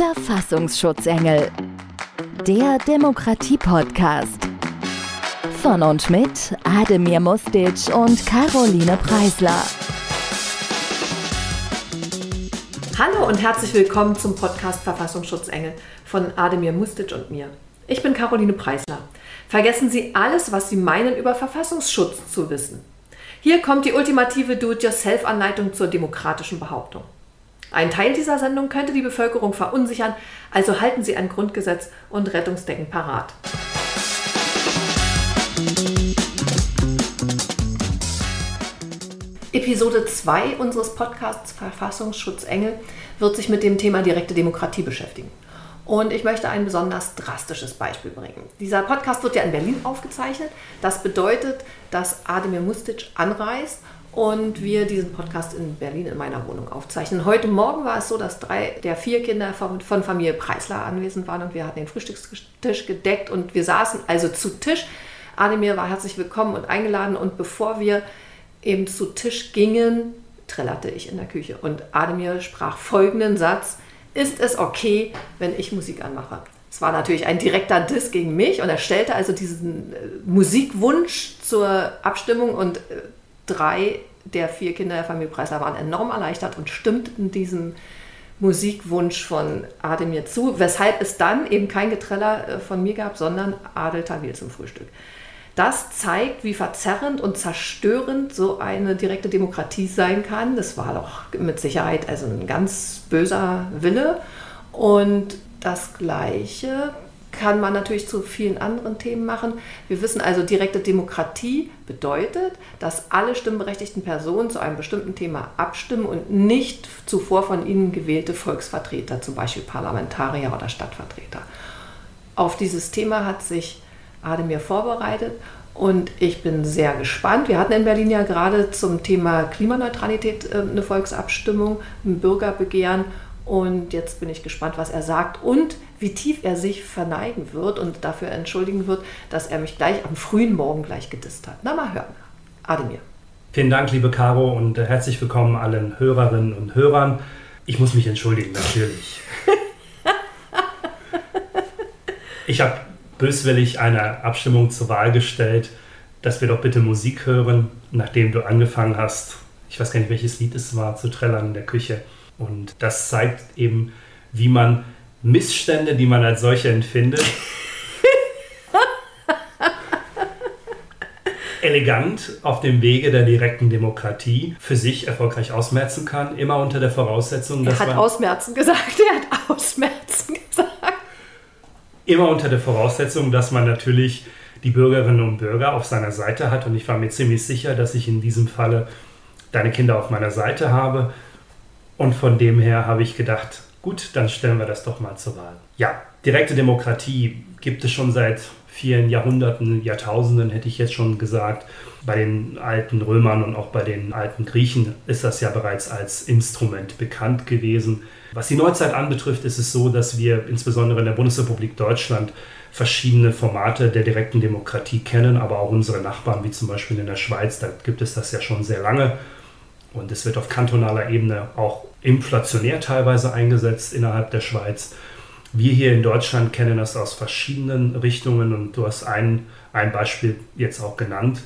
Verfassungsschutzengel. Der Demokratie-Podcast. Von und mit Ademir Mustic und Caroline Preisler. Hallo und herzlich willkommen zum Podcast Verfassungsschutzengel von Ademir Mustic und mir. Ich bin Caroline Preisler. Vergessen Sie alles, was Sie meinen, über Verfassungsschutz zu wissen. Hier kommt die ultimative Do-it-yourself-Anleitung zur demokratischen Behauptung. Ein Teil dieser Sendung könnte die Bevölkerung verunsichern, also halten Sie ein Grundgesetz und Rettungsdecken parat. Episode 2 unseres Podcasts Verfassungsschutzengel wird sich mit dem Thema direkte Demokratie beschäftigen. Und ich möchte ein besonders drastisches Beispiel bringen. Dieser Podcast wird ja in Berlin aufgezeichnet. Das bedeutet, dass Ademir Mustic anreist und wir diesen Podcast in Berlin in meiner Wohnung aufzeichnen. Heute Morgen war es so, dass drei der vier Kinder von, Familie Preisler anwesend waren und wir hatten den Frühstückstisch gedeckt und wir saßen also zu Tisch. Ademir war herzlich willkommen und eingeladen und bevor wir eben zu Tisch gingen, trällerte ich in der Küche und Ademir sprach folgenden Satz: Ist es okay, wenn ich Musik anmache? Es war natürlich ein direkter Diss gegen mich und er stellte also diesen äh, Musikwunsch zur Abstimmung und äh, drei der vier Kinder der Familie Preisler waren enorm erleichtert und stimmten diesem Musikwunsch von Ademir zu, weshalb es dann eben kein Getreller äh, von mir gab, sondern Adel Tawil zum Frühstück. Das zeigt, wie verzerrend und zerstörend so eine direkte Demokratie sein kann. Das war doch mit Sicherheit also ein ganz böser Wille. Und das Gleiche kann man natürlich zu vielen anderen Themen machen. Wir wissen also, direkte Demokratie bedeutet, dass alle stimmberechtigten Personen zu einem bestimmten Thema abstimmen und nicht zuvor von ihnen gewählte Volksvertreter, zum Beispiel Parlamentarier oder Stadtvertreter. Auf dieses Thema hat sich Ademir vorbereitet und ich bin sehr gespannt. Wir hatten in Berlin ja gerade zum Thema Klimaneutralität äh, eine Volksabstimmung, ein Bürgerbegehren und jetzt bin ich gespannt, was er sagt und wie tief er sich verneigen wird und dafür entschuldigen wird, dass er mich gleich am frühen Morgen gleich gedisst hat. Na, mal hören. Ademir. Vielen Dank, liebe Caro, und äh, herzlich willkommen allen Hörerinnen und Hörern. Ich muss mich entschuldigen, natürlich. ich habe böswillig eine Abstimmung zur Wahl gestellt, dass wir doch bitte Musik hören, nachdem du angefangen hast, ich weiß gar nicht, welches Lied es war, zu trällern in der Küche. Und das zeigt eben, wie man Missstände, die man als solche empfindet, elegant auf dem Wege der direkten Demokratie für sich erfolgreich ausmerzen kann, immer unter der Voraussetzung, dass er hat man ausmerzen gesagt, er hat ausmerzen gesagt. Immer unter der Voraussetzung, dass man natürlich die Bürgerinnen und Bürger auf seiner Seite hat. Und ich war mir ziemlich sicher, dass ich in diesem Falle deine Kinder auf meiner Seite habe. Und von dem her habe ich gedacht, gut, dann stellen wir das doch mal zur Wahl. Ja, direkte Demokratie gibt es schon seit vielen Jahrhunderten, Jahrtausenden hätte ich jetzt schon gesagt. Bei den alten Römern und auch bei den alten Griechen ist das ja bereits als Instrument bekannt gewesen. Was die Neuzeit anbetrifft, ist es so, dass wir insbesondere in der Bundesrepublik Deutschland verschiedene Formate der direkten Demokratie kennen, aber auch unsere Nachbarn, wie zum Beispiel in der Schweiz, da gibt es das ja schon sehr lange. Und es wird auf kantonaler Ebene auch inflationär teilweise eingesetzt innerhalb der Schweiz. Wir hier in Deutschland kennen das aus verschiedenen Richtungen und du hast ein, ein Beispiel jetzt auch genannt,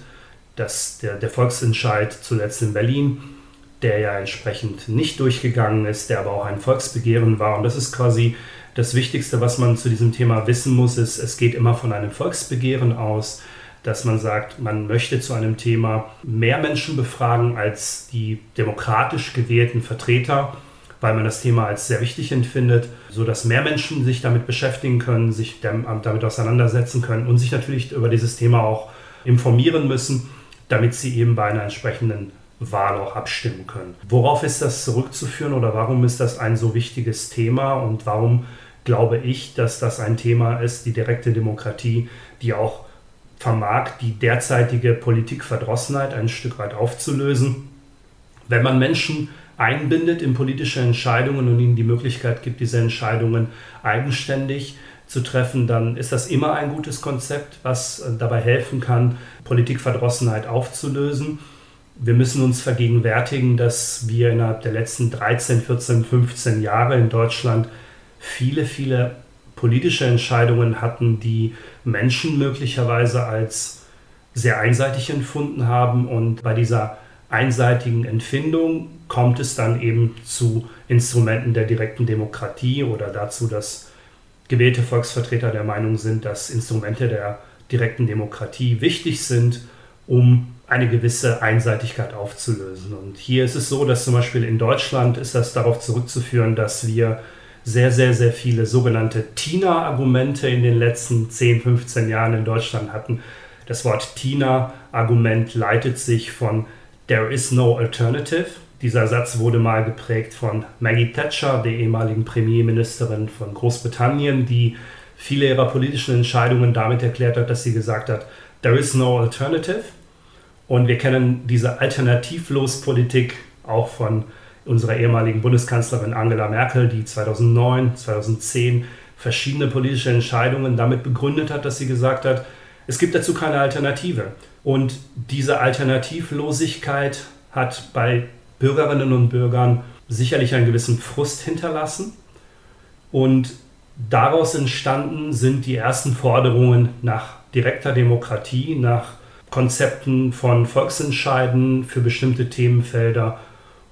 dass der, der Volksentscheid zuletzt in Berlin, der ja entsprechend nicht durchgegangen ist, der aber auch ein Volksbegehren war. Und das ist quasi das Wichtigste, was man zu diesem Thema wissen muss, ist, es geht immer von einem Volksbegehren aus dass man sagt, man möchte zu einem Thema mehr Menschen befragen als die demokratisch gewählten Vertreter, weil man das Thema als sehr wichtig empfindet, sodass mehr Menschen sich damit beschäftigen können, sich damit auseinandersetzen können und sich natürlich über dieses Thema auch informieren müssen, damit sie eben bei einer entsprechenden Wahl auch abstimmen können. Worauf ist das zurückzuführen oder warum ist das ein so wichtiges Thema und warum glaube ich, dass das ein Thema ist, die direkte Demokratie, die auch vermag die derzeitige Politikverdrossenheit ein Stück weit aufzulösen. Wenn man Menschen einbindet in politische Entscheidungen und ihnen die Möglichkeit gibt, diese Entscheidungen eigenständig zu treffen, dann ist das immer ein gutes Konzept, was äh, dabei helfen kann, Politikverdrossenheit aufzulösen. Wir müssen uns vergegenwärtigen, dass wir innerhalb der letzten 13, 14, 15 Jahre in Deutschland viele, viele politische Entscheidungen hatten, die Menschen möglicherweise als sehr einseitig empfunden haben. Und bei dieser einseitigen Empfindung kommt es dann eben zu Instrumenten der direkten Demokratie oder dazu, dass gewählte Volksvertreter der Meinung sind, dass Instrumente der direkten Demokratie wichtig sind, um eine gewisse Einseitigkeit aufzulösen. Und hier ist es so, dass zum Beispiel in Deutschland ist das darauf zurückzuführen, dass wir sehr, sehr, sehr viele sogenannte TINA-Argumente in den letzten 10, 15 Jahren in Deutschland hatten. Das Wort TINA-Argument leitet sich von There is no alternative. Dieser Satz wurde mal geprägt von Maggie Thatcher, der ehemaligen Premierministerin von Großbritannien, die viele ihrer politischen Entscheidungen damit erklärt hat, dass sie gesagt hat, There is no alternative. Und wir kennen diese Alternativlos-Politik auch von unserer ehemaligen Bundeskanzlerin Angela Merkel, die 2009, 2010 verschiedene politische Entscheidungen damit begründet hat, dass sie gesagt hat, es gibt dazu keine Alternative. Und diese Alternativlosigkeit hat bei Bürgerinnen und Bürgern sicherlich einen gewissen Frust hinterlassen. Und daraus entstanden sind die ersten Forderungen nach direkter Demokratie, nach Konzepten von Volksentscheiden für bestimmte Themenfelder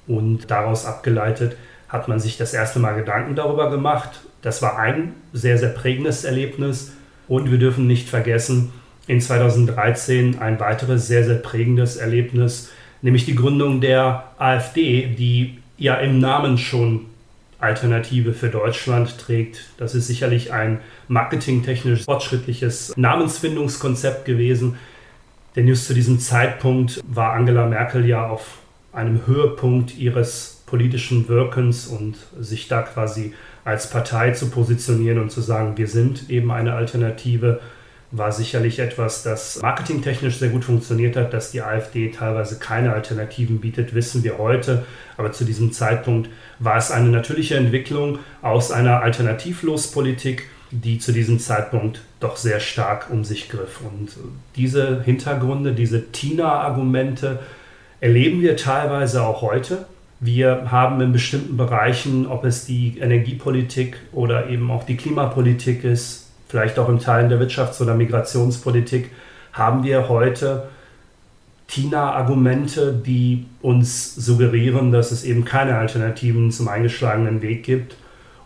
und daraus abgeleitet hat man sich das erste Mal Gedanken darüber gemacht. Das war ein sehr, sehr prägendes Erlebnis. Und wir dürfen nicht vergessen, in 2013 ein weiteres sehr, sehr prägendes Erlebnis, nämlich die Gründung der AfD, die ja im Namen schon Alternative für Deutschland trägt. Das ist sicherlich ein marketingtechnisch fortschrittliches Namensfindungskonzept gewesen. Denn just zu diesem Zeitpunkt war Angela Merkel ja auf einem Höhepunkt ihres politischen Wirkens und sich da quasi als Partei zu positionieren und zu sagen, wir sind eben eine Alternative, war sicherlich etwas, das marketingtechnisch sehr gut funktioniert hat. Dass die AfD teilweise keine Alternativen bietet, wissen wir heute. Aber zu diesem Zeitpunkt war es eine natürliche Entwicklung aus einer Alternativlospolitik, die zu diesem Zeitpunkt doch sehr stark um sich griff. Und diese Hintergründe, diese TINA-Argumente, erleben wir teilweise auch heute. Wir haben in bestimmten Bereichen, ob es die Energiepolitik oder eben auch die Klimapolitik ist, vielleicht auch in Teilen der Wirtschafts- oder Migrationspolitik, haben wir heute TINA-Argumente, die uns suggerieren, dass es eben keine Alternativen zum eingeschlagenen Weg gibt.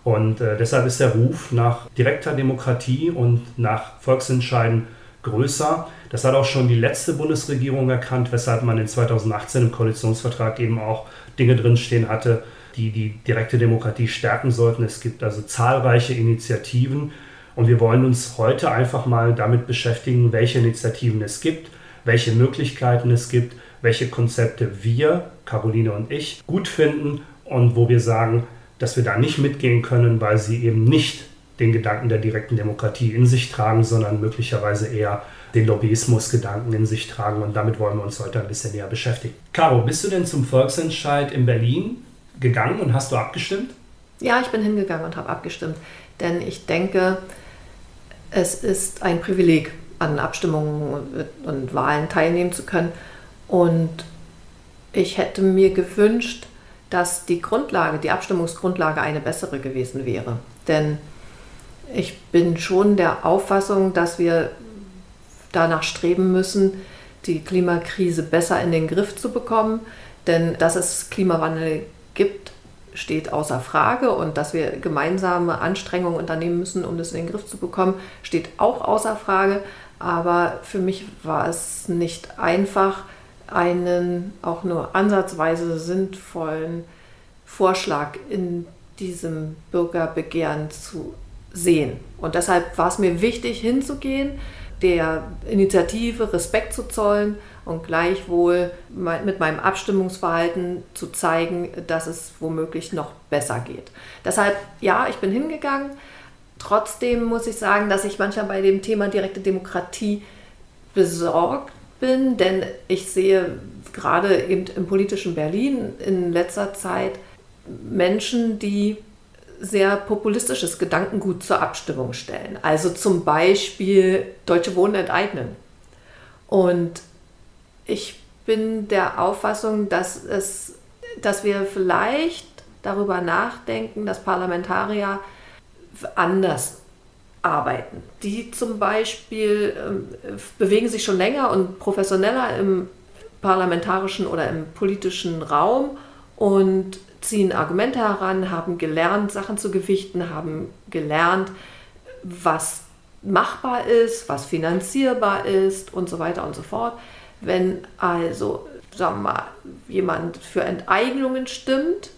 Und äh, deshalb ist der Ruf nach direkter Demokratie und nach Volksentscheiden größer. Das hat auch schon die letzte Bundesregierung erkannt, weshalb man in 2018 im Koalitionsvertrag eben auch Dinge drinstehen hatte, die die direkte Demokratie stärken sollten. Es gibt also zahlreiche Initiativen und wir wollen uns heute einfach mal damit beschäftigen, welche Initiativen es gibt, welche Möglichkeiten es gibt, welche Konzepte wir, Caroline und ich, gut finden und wo wir sagen, dass wir da nicht mitgehen können, weil sie eben nicht den Gedanken der direkten Demokratie in sich tragen, sondern möglicherweise eher den Lobbyismusgedanken in sich tragen. Und damit wollen wir uns heute ein bisschen näher beschäftigen. Caro, bist du denn zum Volksentscheid in Berlin gegangen und hast du abgestimmt? Ja, ich bin hingegangen und habe abgestimmt. Denn ich denke, es ist ein Privileg, an Abstimmungen und Wahlen teilnehmen zu können. Und ich hätte mir gewünscht, dass die Grundlage, die Abstimmungsgrundlage eine bessere gewesen wäre. Denn ich bin schon der Auffassung, dass wir danach streben müssen, die Klimakrise besser in den Griff zu bekommen. Denn dass es Klimawandel gibt, steht außer Frage. Und dass wir gemeinsame Anstrengungen unternehmen müssen, um das in den Griff zu bekommen, steht auch außer Frage. Aber für mich war es nicht einfach, einen auch nur ansatzweise sinnvollen Vorschlag in diesem Bürgerbegehren zu sehen. Und deshalb war es mir wichtig, hinzugehen, der Initiative Respekt zu zollen und gleichwohl mit meinem Abstimmungsverhalten zu zeigen, dass es womöglich noch besser geht. Deshalb, ja, ich bin hingegangen. Trotzdem muss ich sagen, dass ich manchmal bei dem Thema direkte Demokratie besorgt bin, denn ich sehe gerade eben im politischen Berlin in letzter Zeit Menschen, die sehr populistisches Gedankengut zur Abstimmung stellen. Also zum Beispiel Deutsche Wohnen enteignen. Und ich bin der Auffassung, dass, es, dass wir vielleicht darüber nachdenken, dass Parlamentarier anders arbeiten. Die zum Beispiel äh, bewegen sich schon länger und professioneller im parlamentarischen oder im politischen Raum und ziehen Argumente heran, haben gelernt, Sachen zu gewichten, haben gelernt, was machbar ist, was finanzierbar ist und so weiter und so fort. Wenn also, sagen wir mal, jemand für Enteignungen stimmt,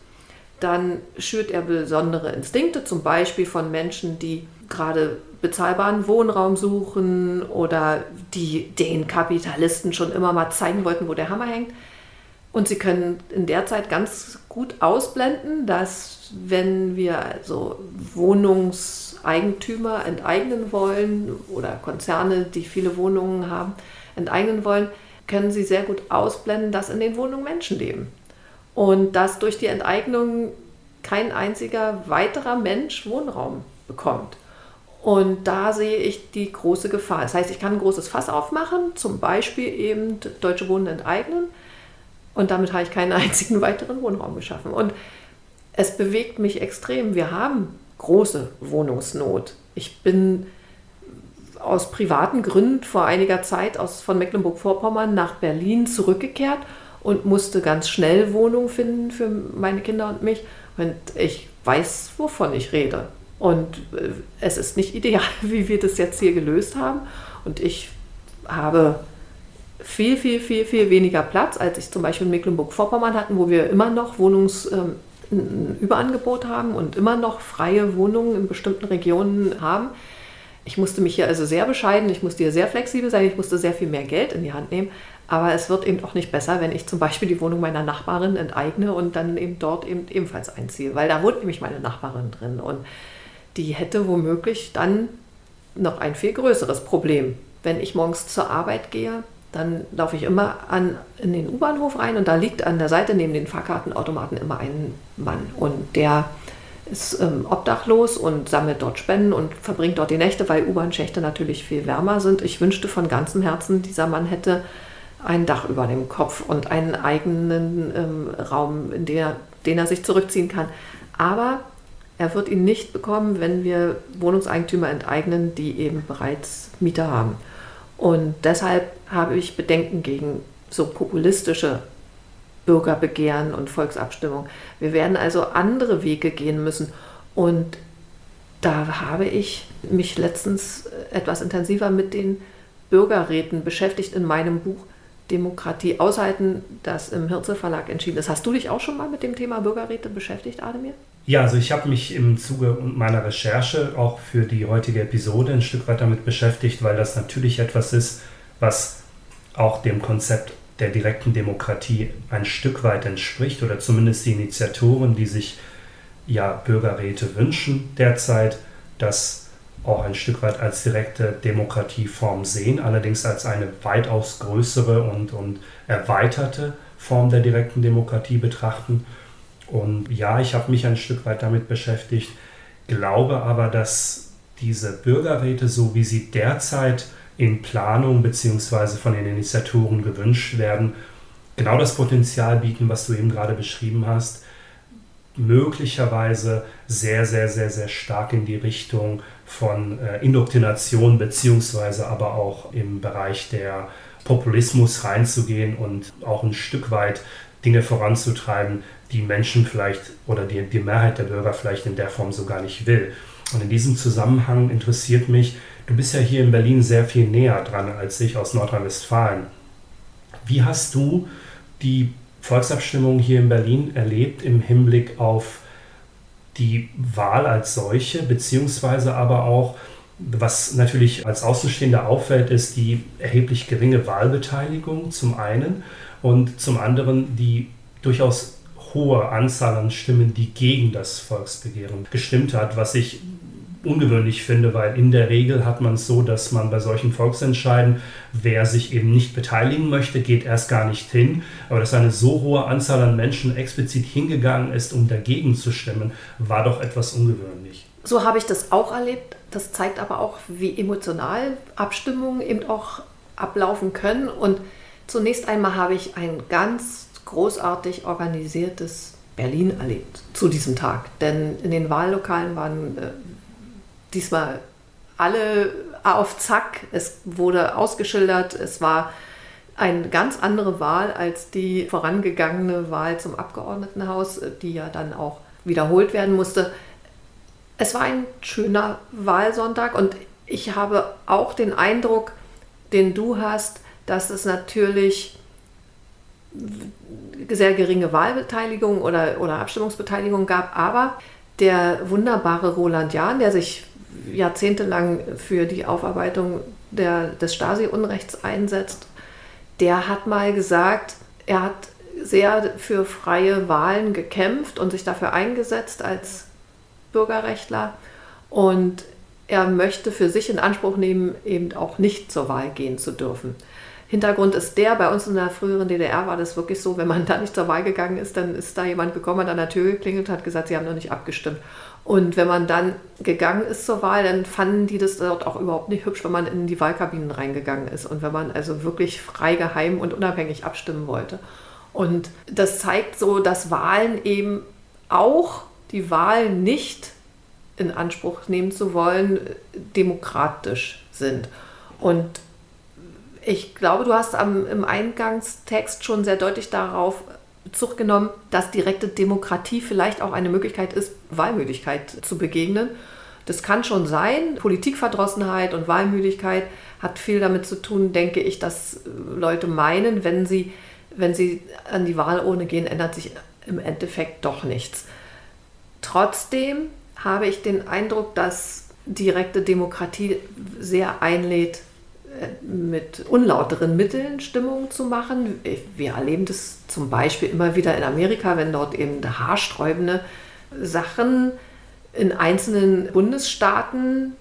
dann schürt er besondere Instinkte, zum Beispiel von Menschen, die gerade bezahlbaren Wohnraum suchen oder die den Kapitalisten schon immer mal zeigen wollten, wo der Hammer hängt. Und sie können in der Zeit ganz gut ausblenden, dass wenn wir also Wohnungseigentümer enteignen wollen oder Konzerne, die viele Wohnungen haben, enteignen wollen, können sie sehr gut ausblenden, dass in den Wohnungen Menschen leben. Und dass durch die Enteignung kein einziger weiterer Mensch Wohnraum bekommt. Und da sehe ich die große Gefahr. Das heißt, ich kann ein großes Fass aufmachen, zum Beispiel eben Deutsche Wohnen enteignen. Und damit habe ich keinen einzigen weiteren Wohnraum geschaffen. Und es bewegt mich extrem. Wir haben große Wohnungsnot. Ich bin aus privaten Gründen vor einiger Zeit aus, von Mecklenburg-Vorpommern nach Berlin zurückgekehrt und musste ganz schnell Wohnungen finden für meine Kinder und mich. Und ich weiß, wovon ich rede. Und äh, es ist nicht ideal, wie wir das jetzt hier gelöst haben. Und ich habe viel, viel, viel, viel weniger Platz, als ich zum Beispiel in Mecklenburg-Vorpommern hatten, wo wir immer noch Wohnungsüberangebot ähm, haben und immer noch freie Wohnungen in bestimmten Regionen haben. Ich musste mich hier also sehr bescheiden, ich musste hier sehr flexibel sein, ich musste sehr viel mehr Geld in die Hand nehmen. Aber es wird eben auch nicht besser, wenn ich zum Beispiel die Wohnung meiner Nachbarin enteigne und dann eben dort eben ebenfalls einziehe, weil da wohnt nämlich meine Nachbarin drin. Und die hätte womöglich dann noch ein viel größeres Problem. Wenn ich morgens zur Arbeit gehe, dann laufe ich immer an, in den U-Bahnhof rein und da liegt an der Seite neben den Fahrkartenautomaten immer ein Mann und der ist ähm, obdachlos und sammelt dort Spenden und verbringt dort die Nächte, weil U-Bahn-Schächte natürlich viel wärmer sind. Ich wünschte von ganzem Herzen, dieser Mann hätte ein Dach über dem Kopf und einen eigenen ähm, Raum, in der, den er sich zurückziehen kann. Aber er wird ihn nicht bekommen, wenn wir Wohnungseigentümer enteignen, die eben bereits Mieter haben. Und deshalb habe ich Bedenken gegen so populistische Bürgerbegehren und Volksabstimmung. Wir werden also andere Wege gehen müssen. Und da habe ich mich letztens etwas intensiver mit den Bürgerräten beschäftigt in meinem Buch Demokratie aushalten, das im Hirze Verlag entschieden ist. Hast du dich auch schon mal mit dem Thema Bürgerräte beschäftigt, Ademir? Ja, also ich habe mich im Zuge meiner Recherche auch für die heutige Episode ein Stück weit damit beschäftigt, weil das natürlich etwas ist, was auch dem Konzept der direkten Demokratie ein Stück weit entspricht oder zumindest die Initiatoren, die sich ja Bürgerräte wünschen derzeit, das auch ein Stück weit als direkte Demokratieform sehen, allerdings als eine weitaus größere und, und erweiterte Form der direkten Demokratie betrachten. Und ja, ich habe mich ein Stück weit damit beschäftigt, glaube aber, dass diese Bürgerräte, so wie sie derzeit in Planung bzw. von den Initiatoren gewünscht werden, genau das Potenzial bieten, was du eben gerade beschrieben hast, möglicherweise sehr, sehr, sehr, sehr stark in die Richtung von äh, Indoktrination bzw. aber auch im Bereich der Populismus reinzugehen und auch ein Stück weit Dinge voranzutreiben, die Menschen vielleicht oder die, die Mehrheit der Bürger vielleicht in der Form so gar nicht will. Und in diesem Zusammenhang interessiert mich, du bist ja hier in Berlin sehr viel näher dran als ich aus Nordrhein-Westfalen. Wie hast du die Volksabstimmung hier in Berlin erlebt im Hinblick auf die Wahl als solche, beziehungsweise aber auch, was natürlich als Außenstehender auffällt, ist die erheblich geringe Wahlbeteiligung zum einen und zum anderen die durchaus hohe Anzahl an Stimmen, die gegen das Volksbegehren gestimmt hat, was ich ungewöhnlich finde, weil in der Regel hat man es so, dass man bei solchen Volksentscheiden, wer sich eben nicht beteiligen möchte, geht erst gar nicht hin. Aber dass eine so hohe Anzahl an Menschen explizit hingegangen ist, um dagegen zu stimmen, war doch etwas ungewöhnlich. So habe ich das auch erlebt. Das zeigt aber auch, wie emotional Abstimmungen eben auch ablaufen können. Und zunächst einmal habe ich ein ganz großartig organisiertes Berlin erlebt zu diesem Tag. Denn in den Wahllokalen waren äh, diesmal alle auf Zack. Es wurde ausgeschildert, es war eine ganz andere Wahl als die vorangegangene Wahl zum Abgeordnetenhaus, die ja dann auch wiederholt werden musste. Es war ein schöner Wahlsonntag und ich habe auch den Eindruck, den du hast, dass es natürlich sehr geringe Wahlbeteiligung oder, oder Abstimmungsbeteiligung gab, aber der wunderbare Roland Jahn, der sich jahrzehntelang für die Aufarbeitung der, des Stasi-Unrechts einsetzt, der hat mal gesagt, er hat sehr für freie Wahlen gekämpft und sich dafür eingesetzt als Bürgerrechtler. Und er möchte für sich in Anspruch nehmen, eben auch nicht zur Wahl gehen zu dürfen. Hintergrund ist der, bei uns in der früheren DDR war das wirklich so, wenn man da nicht zur Wahl gegangen ist, dann ist da jemand gekommen, hat an der Tür geklingelt, hat gesagt, sie haben noch nicht abgestimmt. Und wenn man dann gegangen ist zur Wahl, dann fanden die das dort auch überhaupt nicht hübsch, wenn man in die Wahlkabinen reingegangen ist und wenn man also wirklich frei, geheim und unabhängig abstimmen wollte. Und das zeigt so, dass Wahlen eben auch die Wahl nicht in Anspruch nehmen zu wollen, demokratisch sind. Und ich glaube, du hast am, im Eingangstext schon sehr deutlich darauf Bezug genommen, dass direkte Demokratie vielleicht auch eine Möglichkeit ist, Wahlmüdigkeit zu begegnen. Das kann schon sein. Politikverdrossenheit und Wahlmüdigkeit hat viel damit zu tun, denke ich, dass Leute meinen, wenn sie, wenn sie an die Wahlurne gehen, ändert sich im Endeffekt doch nichts. Trotzdem habe ich den Eindruck, dass direkte Demokratie sehr einlädt, mit unlauteren Mitteln Stimmung zu machen. Wir erleben das zum Beispiel immer wieder in Amerika, wenn dort eben haarsträubende Sachen in einzelnen Bundesstaaten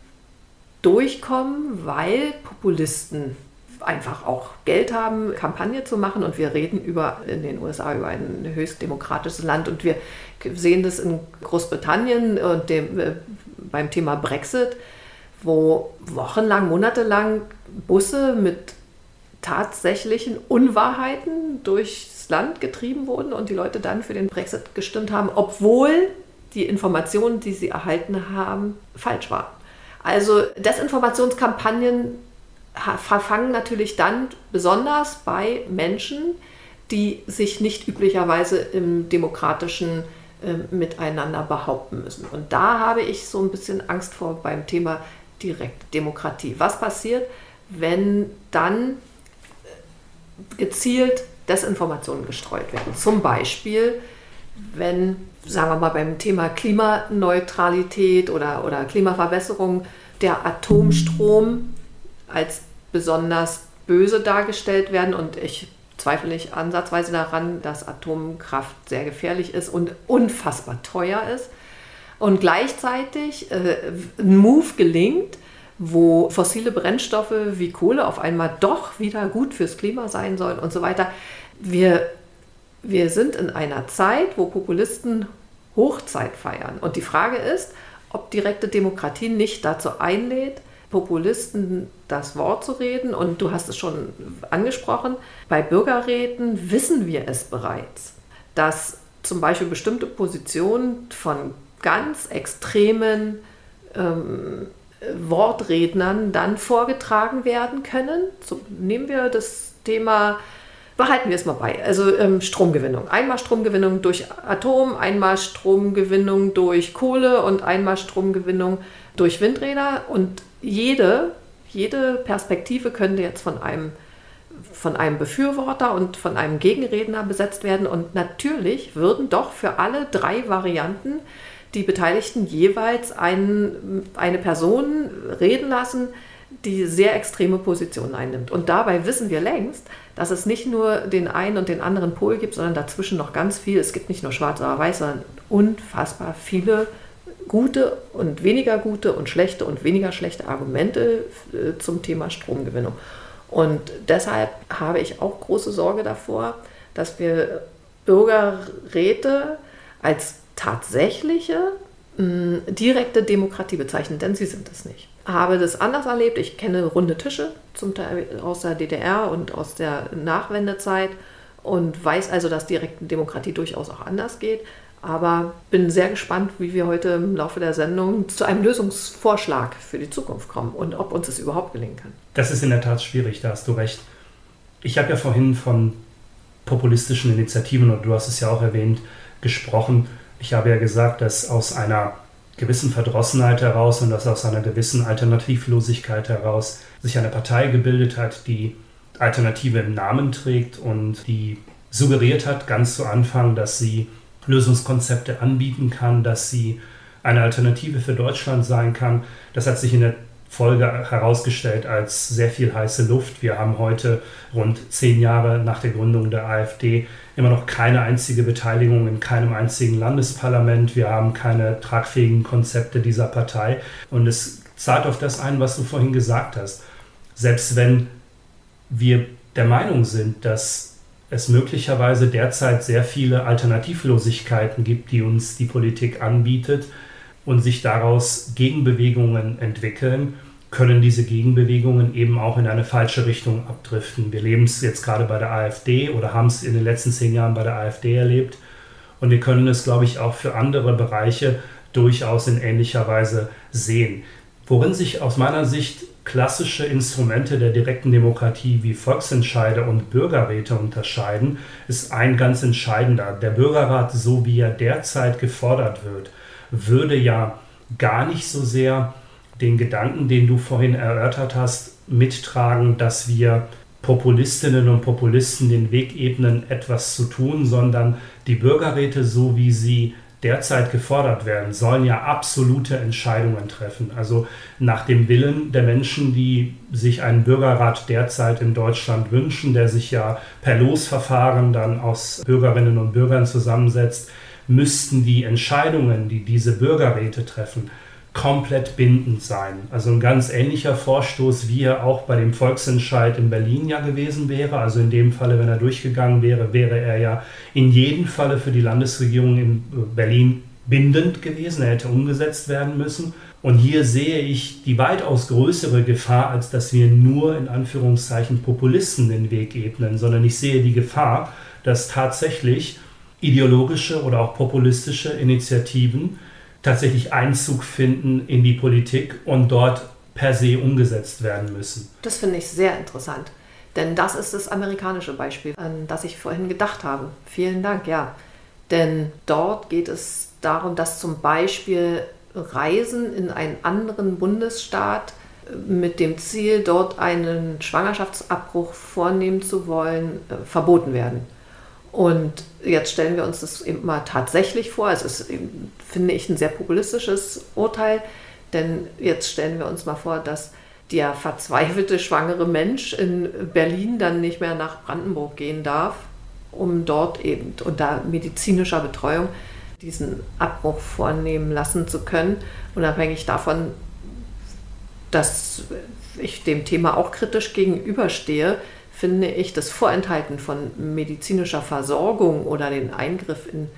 durchkommen, weil Populisten einfach auch Geld haben, Kampagne zu machen. Und wir reden über in den USA über ein höchst demokratisches Land. Und wir sehen das in Großbritannien und dem, äh, beim Thema Brexit wo wochenlang, monatelang Busse mit tatsächlichen Unwahrheiten durchs Land getrieben wurden und die Leute dann für den Brexit gestimmt haben, obwohl die Informationen, die sie erhalten haben, falsch waren. Also Desinformationskampagnen verfangen natürlich dann besonders bei Menschen, die sich nicht üblicherweise im demokratischen äh, Miteinander behaupten müssen. Und da habe ich so ein bisschen Angst vor beim Thema direkte Demokratie. Was passiert, wenn dann äh, gezielt Desinformationen gestreut werden? Zum Beispiel, wenn, sagen wir mal, beim Thema Klimaneutralität oder, oder Klimaverbesserung der Atomstrom als besonders böse dargestellt werden und ich zweifle nicht ansatzweise daran, dass Atomkraft sehr gefährlich ist und unfassbar teuer ist und gleichzeitig äh, ein Move gelingt, wo fossile Brennstoffe wie Kohle auf einmal doch wieder gut fürs Klima sein sollen und so weiter. Wir, wir sind in einer Zeit, wo Populisten Hochzeit feiern. Und die Frage ist, ob direkte Demokratie nicht dazu einlädt, Populisten das Wort zu reden. Und du hast es schon angesprochen, bei Bürgerräten wissen wir es bereits, dass zum Beispiel bestimmte Positionen von ganz extremen ähm, Wortrednern dann vorgetragen werden können. So, nehmen wir das Thema, behalten wir es mal bei, also ähm, Stromgewinnung. Einmal Stromgewinnung durch Atom, einmal Stromgewinnung durch Kohle und einmal Stromgewinnung durch Windräder. Und jede, jede Perspektive könnte jetzt von einem von einem Befürworter und von einem Gegenredner besetzt werden. Und natürlich würden doch für alle drei Varianten die Beteiligten jeweils einen, eine Person reden lassen, die sehr extreme Positionen einnimmt. Und dabei wissen wir längst, dass es nicht nur den einen und den anderen Pol gibt, sondern dazwischen noch ganz viel. Es gibt nicht nur schwarz oder weiß, sondern unfassbar viele gute und weniger gute und schlechte und weniger schlechte Argumente äh, zum Thema Stromgewinnung. Und deshalb habe ich auch große Sorge davor, dass wir Bürgerräte als tatsächliche mh, direkte Demokratie bezeichnen, denn sie sind es nicht. Habe das anders erlebt. Ich kenne runde Tische, zum Teil aus der DDR und aus der Nachwendezeit und weiß also, dass direkte Demokratie durchaus auch anders geht. Aber bin sehr gespannt, wie wir heute im Laufe der Sendung zu einem Lösungsvorschlag für die Zukunft kommen und ob uns es überhaupt gelingen kann. Das ist in der Tat schwierig, da hast du recht. Ich habe ja vorhin von populistischen Initiativen, und du hast es ja auch erwähnt, gesprochen. Ich habe ja gesagt, dass aus einer gewissen Verdrossenheit heraus und dass aus einer gewissen Alternativlosigkeit heraus sich eine Partei gebildet hat, die Alternative im Namen trägt und die suggeriert hat, ganz zu Anfang, dass sie Lösungskonzepte anbieten kann, dass sie eine Alternative für Deutschland sein kann. Das hat sich in der Folge herausgestellt als sehr viel heiße Luft. Wir haben heute rund zehn Jahre nach der Gründung der AfD immer noch keine einzige Beteiligung in keinem einzigen Landesparlament. Wir haben keine tragfähigen Konzepte dieser Partei. Und es zahlt auf das ein, was du vorhin gesagt hast. Selbst wenn wir der Meinung sind, dass es möglicherweise derzeit sehr viele Alternativlosigkeiten gibt, die uns die Politik anbietet und sich daraus Gegenbewegungen entwickeln, können diese Gegenbewegungen eben auch in eine falsche Richtung abdriften. Wir leben es jetzt gerade bei der AfD oder haben es in den letzten zehn Jahren bei der AfD erlebt und wir können es, glaube ich, auch für andere Bereiche durchaus in ähnlicher Weise sehen. Worin sich aus meiner Sicht klassische Instrumente der direkten Demokratie wie Volksentscheide und Bürgerräte unterscheiden, ist ein ganz entscheidender. Der Bürgerrat, so wie er derzeit gefordert wird, würde ja gar nicht so sehr den Gedanken, den du vorhin erörtert hast, mittragen, dass wir Populistinnen und Populisten den Weg ebnen, etwas zu tun, sondern die Bürgerräte, so wie sie derzeit gefordert werden, sollen ja absolute Entscheidungen treffen. Also nach dem Willen der Menschen, die sich einen Bürgerrat derzeit in Deutschland wünschen, der sich ja per Losverfahren dann aus Bürgerinnen und Bürgern zusammensetzt, müssten die Entscheidungen, die diese Bürgerräte treffen, komplett bindend sein. Also ein ganz ähnlicher Vorstoß, wie er auch bei dem Volksentscheid in Berlin ja gewesen wäre. Also in dem Falle, wenn er durchgegangen wäre, wäre er ja in jedem Falle für die Landesregierung in Berlin bindend gewesen. Er hätte umgesetzt werden müssen. Und hier sehe ich die weitaus größere Gefahr, als dass wir nur in Anführungszeichen Populisten den Weg ebnen, sondern ich sehe die Gefahr, dass tatsächlich ideologische oder auch populistische Initiativen tatsächlich Einzug finden in die Politik und dort per se umgesetzt werden müssen. Das finde ich sehr interessant. Denn das ist das amerikanische Beispiel, an das ich vorhin gedacht habe. Vielen Dank, ja. Denn dort geht es darum, dass zum Beispiel Reisen in einen anderen Bundesstaat mit dem Ziel, dort einen Schwangerschaftsabbruch vornehmen zu wollen, äh, verboten werden. Und jetzt stellen wir uns das eben mal tatsächlich vor. Es ist, finde ich, ein sehr populistisches Urteil, denn jetzt stellen wir uns mal vor, dass der verzweifelte schwangere Mensch in Berlin dann nicht mehr nach Brandenburg gehen darf, um dort eben unter medizinischer Betreuung diesen Abbruch vornehmen lassen zu können, unabhängig davon, dass ich dem Thema auch kritisch gegenüberstehe, finde ich das Vorenthalten von medizinischer Versorgung oder den Eingriff in,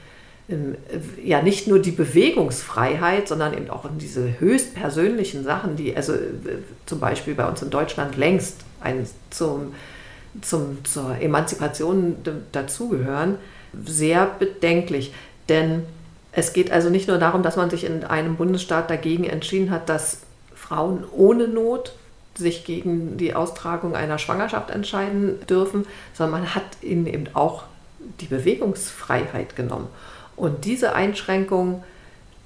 in, ja nicht nur die Bewegungsfreiheit, sondern eben auch in diese höchstpersönlichen Sachen, die also zum Beispiel bei uns in Deutschland längst ein, zum, zum, zur Emanzipation dazugehören, sehr bedenklich. Denn es geht also nicht nur darum, dass man sich in einem Bundesstaat dagegen entschieden hat, dass Frauen ohne Not sich gegen die Austragung einer Schwangerschaft entscheiden dürfen, sondern man hat ihnen eben auch die Bewegungsfreiheit genommen. Und diese Einschränkung,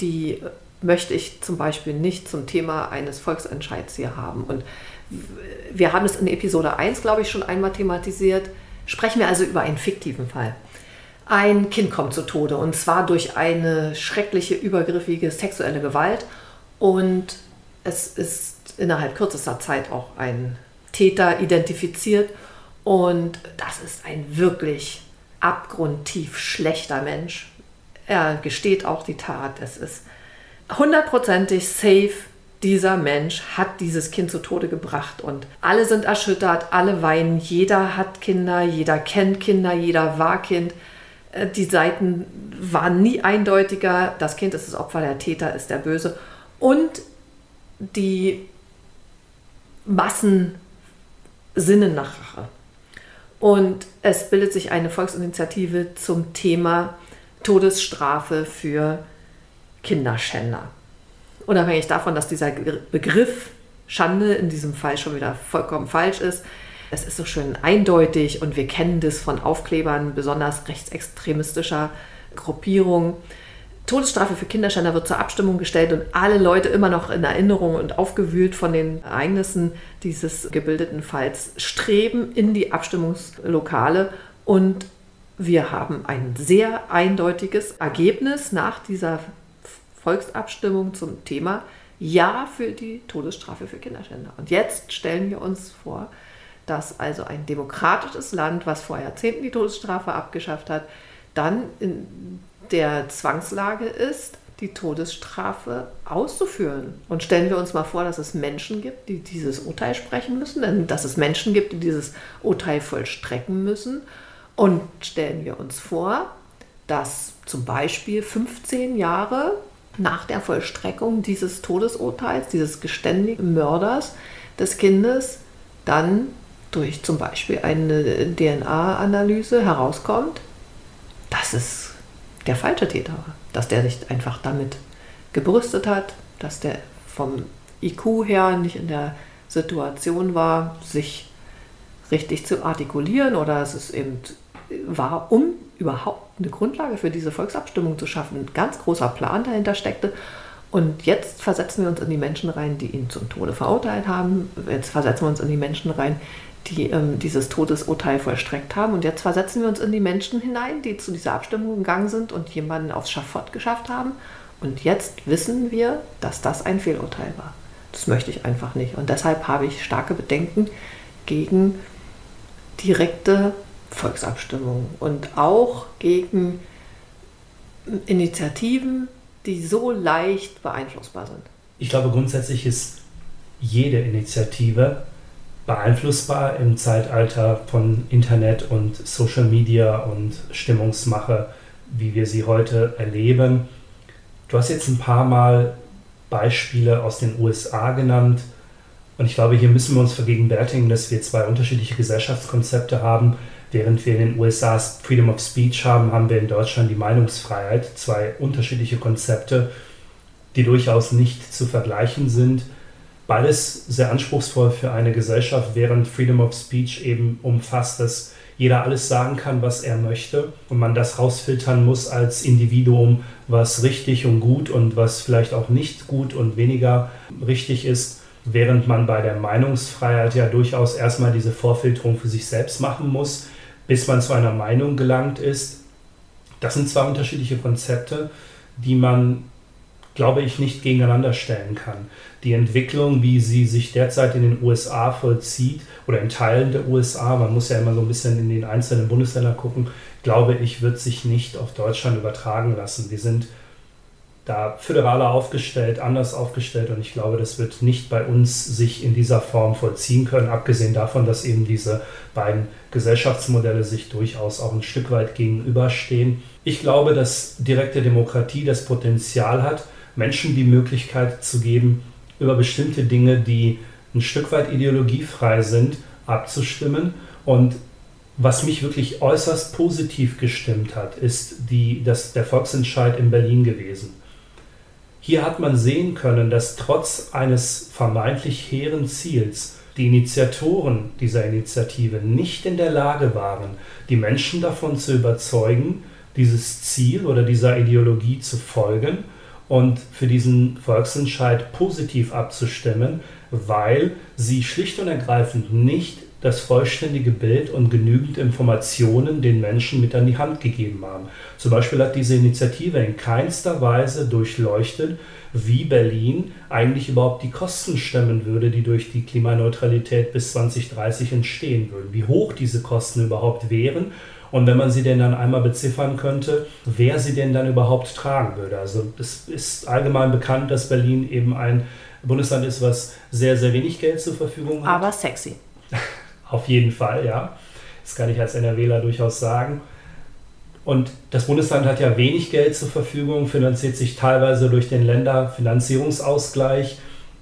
die möchte ich zum Beispiel nicht zum Thema eines Volksentscheids hier haben. Und wir haben es in Episode 1, glaube ich, schon einmal thematisiert. Sprechen wir also über einen fiktiven Fall. Ein Kind kommt zu Tode und zwar durch eine schreckliche, übergriffige sexuelle Gewalt. Und es ist innerhalb kürzester Zeit auch ein Täter identifiziert. Und das ist ein wirklich abgrundtief schlechter Mensch. Er gesteht auch die Tat. Es ist hundertprozentig safe. Dieser Mensch hat dieses Kind zu Tode gebracht und alle sind erschüttert, alle weinen. Jeder hat Kinder, jeder kennt Kinder, jeder war Kind. Äh, die Seiten waren nie eindeutiger. Das Kind ist das Opfer, der Täter ist der Böse. Und die Massen sinnen nach Rache. Und es bildet sich eine Volksinitiative zum Thema Todesstrafe für Kinderschänder. Unabhängig davon, dass dieser Begriff Schande in diesem Fall schon wieder vollkommen falsch ist. Es ist so schön eindeutig und wir kennen das von Aufklebern besonders rechtsextremistischer Gruppierungen. Todesstrafe für Kinderschänder wird zur Abstimmung gestellt und alle Leute immer noch in Erinnerung und aufgewühlt von den Ereignissen dieses gebildeten Falls streben in die Abstimmungslokale und wir haben ein sehr eindeutiges Ergebnis nach dieser Volksabstimmung zum Thema Ja für die Todesstrafe für Kinderschänder. Und jetzt stellen wir uns vor, dass also ein demokratisches Land, was vor Jahrzehnten die Todesstrafe abgeschafft hat, dann in der Zwangslage ist, die Todesstrafe auszuführen. Und stellen wir uns mal vor, dass es Menschen gibt, die dieses Urteil sprechen müssen, dass es Menschen gibt, die dieses Urteil vollstrecken müssen. Und stellen wir uns vor, dass zum Beispiel 15 Jahre nach der Vollstreckung dieses Todesurteils, dieses geständigen Mörders des Kindes, dann durch zum Beispiel eine DNA-Analyse herauskommt, dass es der falsche Täter war. Dass der sich einfach damit gebrüstet hat, dass der vom IQ her nicht in der Situation war, sich richtig zu artikulieren oder es eben war, um überhaupt eine Grundlage für diese Volksabstimmung zu schaffen. Ein ganz großer Plan dahinter steckte. Und jetzt versetzen wir uns in die Menschen rein, die ihn zum Tode verurteilt haben. Jetzt versetzen wir uns in die Menschen rein, die ähm, dieses Todesurteil vollstreckt haben. Und jetzt versetzen wir uns in die Menschen hinein, die zu dieser Abstimmung gegangen sind und jemanden aufs Schafott geschafft haben. Und jetzt wissen wir, dass das ein Fehlurteil war. Das möchte ich einfach nicht. Und deshalb habe ich starke Bedenken gegen direkte Volksabstimmungen und auch gegen Initiativen, die so leicht beeinflussbar sind. Ich glaube, grundsätzlich ist jede Initiative beeinflussbar im Zeitalter von Internet und Social Media und Stimmungsmache, wie wir sie heute erleben. Du hast jetzt ein paar Mal Beispiele aus den USA genannt. Und ich glaube, hier müssen wir uns vergegenwärtigen, dass wir zwei unterschiedliche Gesellschaftskonzepte haben. Während wir in den USA Freedom of Speech haben, haben wir in Deutschland die Meinungsfreiheit. Zwei unterschiedliche Konzepte, die durchaus nicht zu vergleichen sind beides sehr anspruchsvoll für eine Gesellschaft, während Freedom of Speech eben umfasst, dass jeder alles sagen kann, was er möchte und man das rausfiltern muss als Individuum, was richtig und gut und was vielleicht auch nicht gut und weniger richtig ist, während man bei der Meinungsfreiheit ja durchaus erstmal diese Vorfilterung für sich selbst machen muss, bis man zu einer Meinung gelangt ist. Das sind zwei unterschiedliche Konzepte, die man glaube ich, nicht gegeneinander stellen kann. Die Entwicklung, wie sie sich derzeit in den USA vollzieht oder in Teilen der USA, man muss ja immer so ein bisschen in den einzelnen Bundesländern gucken, glaube ich, wird sich nicht auf Deutschland übertragen lassen. Wir sind da föderaler aufgestellt, anders aufgestellt und ich glaube, das wird nicht bei uns sich in dieser Form vollziehen können, abgesehen davon, dass eben diese beiden Gesellschaftsmodelle sich durchaus auch ein Stück weit gegenüberstehen. Ich glaube, dass direkte Demokratie das Potenzial hat, Menschen die Möglichkeit zu geben, über bestimmte Dinge, die ein Stück weit ideologiefrei sind, abzustimmen. Und was mich wirklich äußerst positiv gestimmt hat, ist die, das, der Volksentscheid in Berlin gewesen. Hier hat man sehen können, dass trotz eines vermeintlich hehren Ziels die Initiatoren dieser Initiative nicht in der Lage waren, die Menschen davon zu überzeugen, dieses Ziel oder dieser Ideologie zu folgen und für diesen Volksentscheid positiv abzustimmen, weil sie schlicht und ergreifend nicht das vollständige Bild und genügend Informationen den Menschen mit an die Hand gegeben haben. Zum Beispiel hat diese Initiative in keinster Weise durchleuchtet, wie Berlin eigentlich überhaupt die Kosten stemmen würde, die durch die Klimaneutralität bis 2030 entstehen würden, wie hoch diese Kosten überhaupt wären und wenn man sie denn dann einmal beziffern könnte, wer sie denn dann überhaupt tragen würde. Also es ist allgemein bekannt, dass Berlin eben ein Bundesland ist, was sehr, sehr wenig Geld zur Verfügung hat. Aber sexy. Auf jeden Fall, ja. Das kann ich als NRWler durchaus sagen. Und das Bundesland hat ja wenig Geld zur Verfügung, finanziert sich teilweise durch den Länderfinanzierungsausgleich,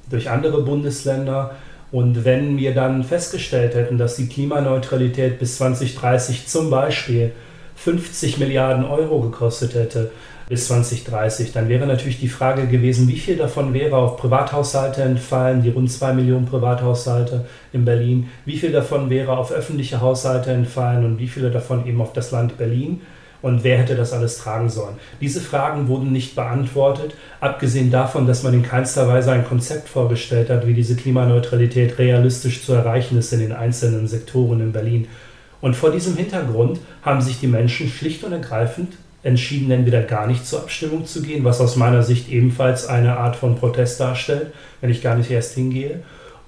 durch andere Bundesländer. Und wenn wir dann festgestellt hätten, dass die Klimaneutralität bis 2030 zum Beispiel 50 Milliarden Euro gekostet hätte bis 2030, dann wäre natürlich die Frage gewesen, wie viel davon wäre auf Privathaushalte entfallen, die rund 2 Millionen Privathaushalte in Berlin, wie viel davon wäre auf öffentliche Haushalte entfallen und wie viele davon eben auf das Land Berlin und wer hätte das alles tragen sollen. Diese Fragen wurden nicht beantwortet, abgesehen davon, dass man in keinster Weise ein Konzept vorgestellt hat, wie diese Klimaneutralität realistisch zu erreichen ist in den einzelnen Sektoren in Berlin. Und vor diesem Hintergrund haben sich die Menschen schlicht und ergreifend entschieden, entweder gar nicht zur Abstimmung zu gehen, was aus meiner Sicht ebenfalls eine Art von Protest darstellt, wenn ich gar nicht erst hingehe.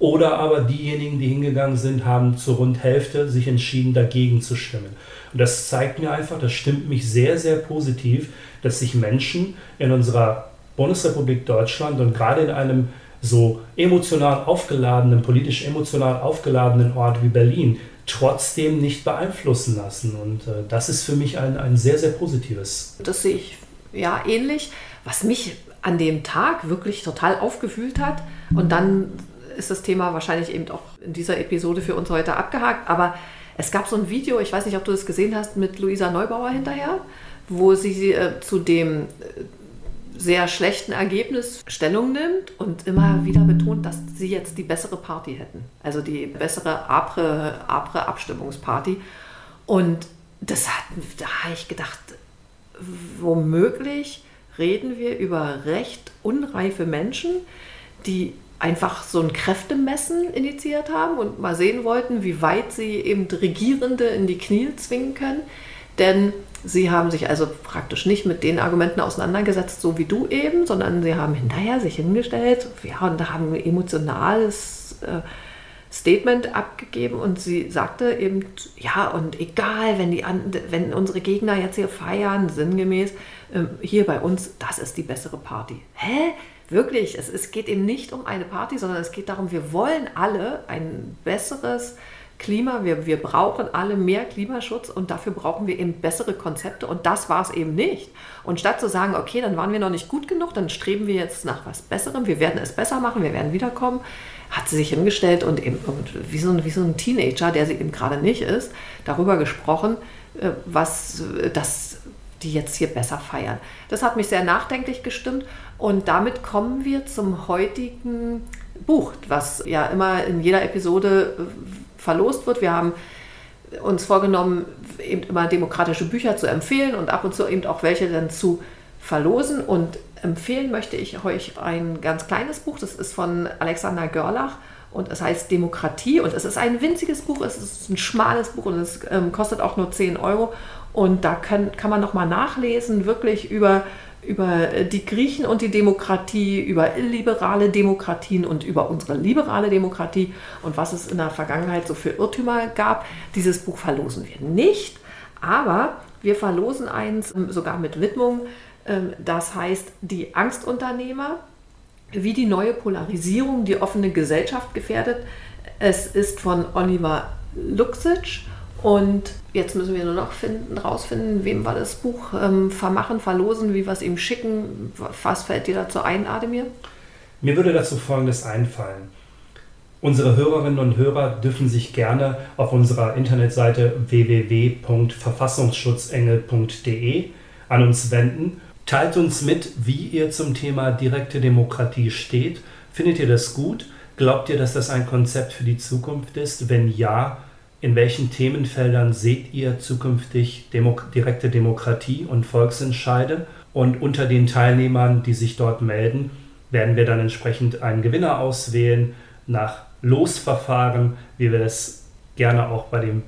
Oder aber diejenigen, die hingegangen sind, haben zur rund Hälfte sich entschieden, dagegen zu stimmen. Und das zeigt mir einfach, das stimmt mich sehr, sehr positiv, dass sich Menschen in unserer Bundesrepublik Deutschland und gerade in einem so emotional aufgeladenen, politisch emotional aufgeladenen Ort wie Berlin trotzdem nicht beeinflussen lassen. Und äh, das ist für mich ein, ein sehr, sehr positives. Das sehe ich ja ähnlich. Was mich an dem Tag wirklich total aufgefühlt hat, und dann ist das Thema wahrscheinlich eben auch in dieser Episode für uns heute abgehakt, aber es gab so ein Video, ich weiß nicht, ob du das gesehen hast, mit Luisa Neubauer hinterher, wo sie äh, zu dem äh, sehr schlechten Ergebnis Stellung nimmt und immer wieder betont, dass sie jetzt die bessere Party hätten. Also die bessere Apre-Abstimmungsparty. Und das hat, da habe ich gedacht, womöglich reden wir über recht unreife Menschen, die einfach so ein Kräftemessen initiiert haben und mal sehen wollten, wie weit sie eben Regierende in die Knie zwingen können. Denn Sie haben sich also praktisch nicht mit den Argumenten auseinandergesetzt, so wie du eben, sondern sie haben hinterher sich hingestellt ja, und haben ein emotionales äh, Statement abgegeben und sie sagte eben, ja, und egal, wenn, die, wenn unsere Gegner jetzt hier feiern, sinngemäß, äh, hier bei uns, das ist die bessere Party. Hä? Wirklich, es, es geht eben nicht um eine Party, sondern es geht darum, wir wollen alle ein besseres, Klima, wir, wir brauchen alle mehr Klimaschutz und dafür brauchen wir eben bessere Konzepte und das war es eben nicht. Und statt zu sagen, okay, dann waren wir noch nicht gut genug, dann streben wir jetzt nach was Besserem, wir werden es besser machen, wir werden wiederkommen, hat sie sich hingestellt und eben wie so, ein, wie so ein Teenager, der sie eben gerade nicht ist, darüber gesprochen, äh, was das die jetzt hier besser feiern. Das hat mich sehr nachdenklich gestimmt und damit kommen wir zum heutigen Buch, was ja immer in jeder Episode verlost wird. Wir haben uns vorgenommen, eben immer demokratische Bücher zu empfehlen und ab und zu eben auch welche dann zu verlosen. Und empfehlen möchte ich euch ein ganz kleines Buch, das ist von Alexander Görlach und es heißt Demokratie und es ist ein winziges Buch, es ist ein schmales Buch und es ähm, kostet auch nur 10 Euro. Und da kann, kann man nochmal nachlesen, wirklich über über äh, die Griechen und die Demokratie, über illiberale Demokratien und über unsere liberale Demokratie und was es in der Vergangenheit so für Irrtümer gab. Dieses Buch verlosen wir nicht, aber wir verlosen eins ähm, sogar mit Widmung. Ähm, das heißt Die Angstunternehmer, wie die neue Polarisierung die offene Gesellschaft gefährdet. Es ist von Oliver Luxic und jetzt müssen wir nur noch finden, rausfinden, wem wir das Buch ähm, vermachen, verlosen, wie wir es ihm schicken. Was fällt dir dazu ein, Ademir? Mir würde dazu Folgendes einfallen. Unsere Hörerinnen und Hörer dürfen sich gerne auf unserer Internetseite www.verfassungsschutzengel.de an uns wenden. Teilt uns mit, wie ihr zum Thema direkte Demokratie steht. Findet ihr das gut? Glaubt ihr, dass das ein Konzept für die Zukunft ist? Wenn ja, in welchen Themenfeldern seht ihr zukünftig Demo direkte Demokratie und Volksentscheide? Und unter den Teilnehmern, die sich dort melden, werden wir dann entsprechend einen Gewinner auswählen nach Losverfahren, wie wir das gerne auch bei den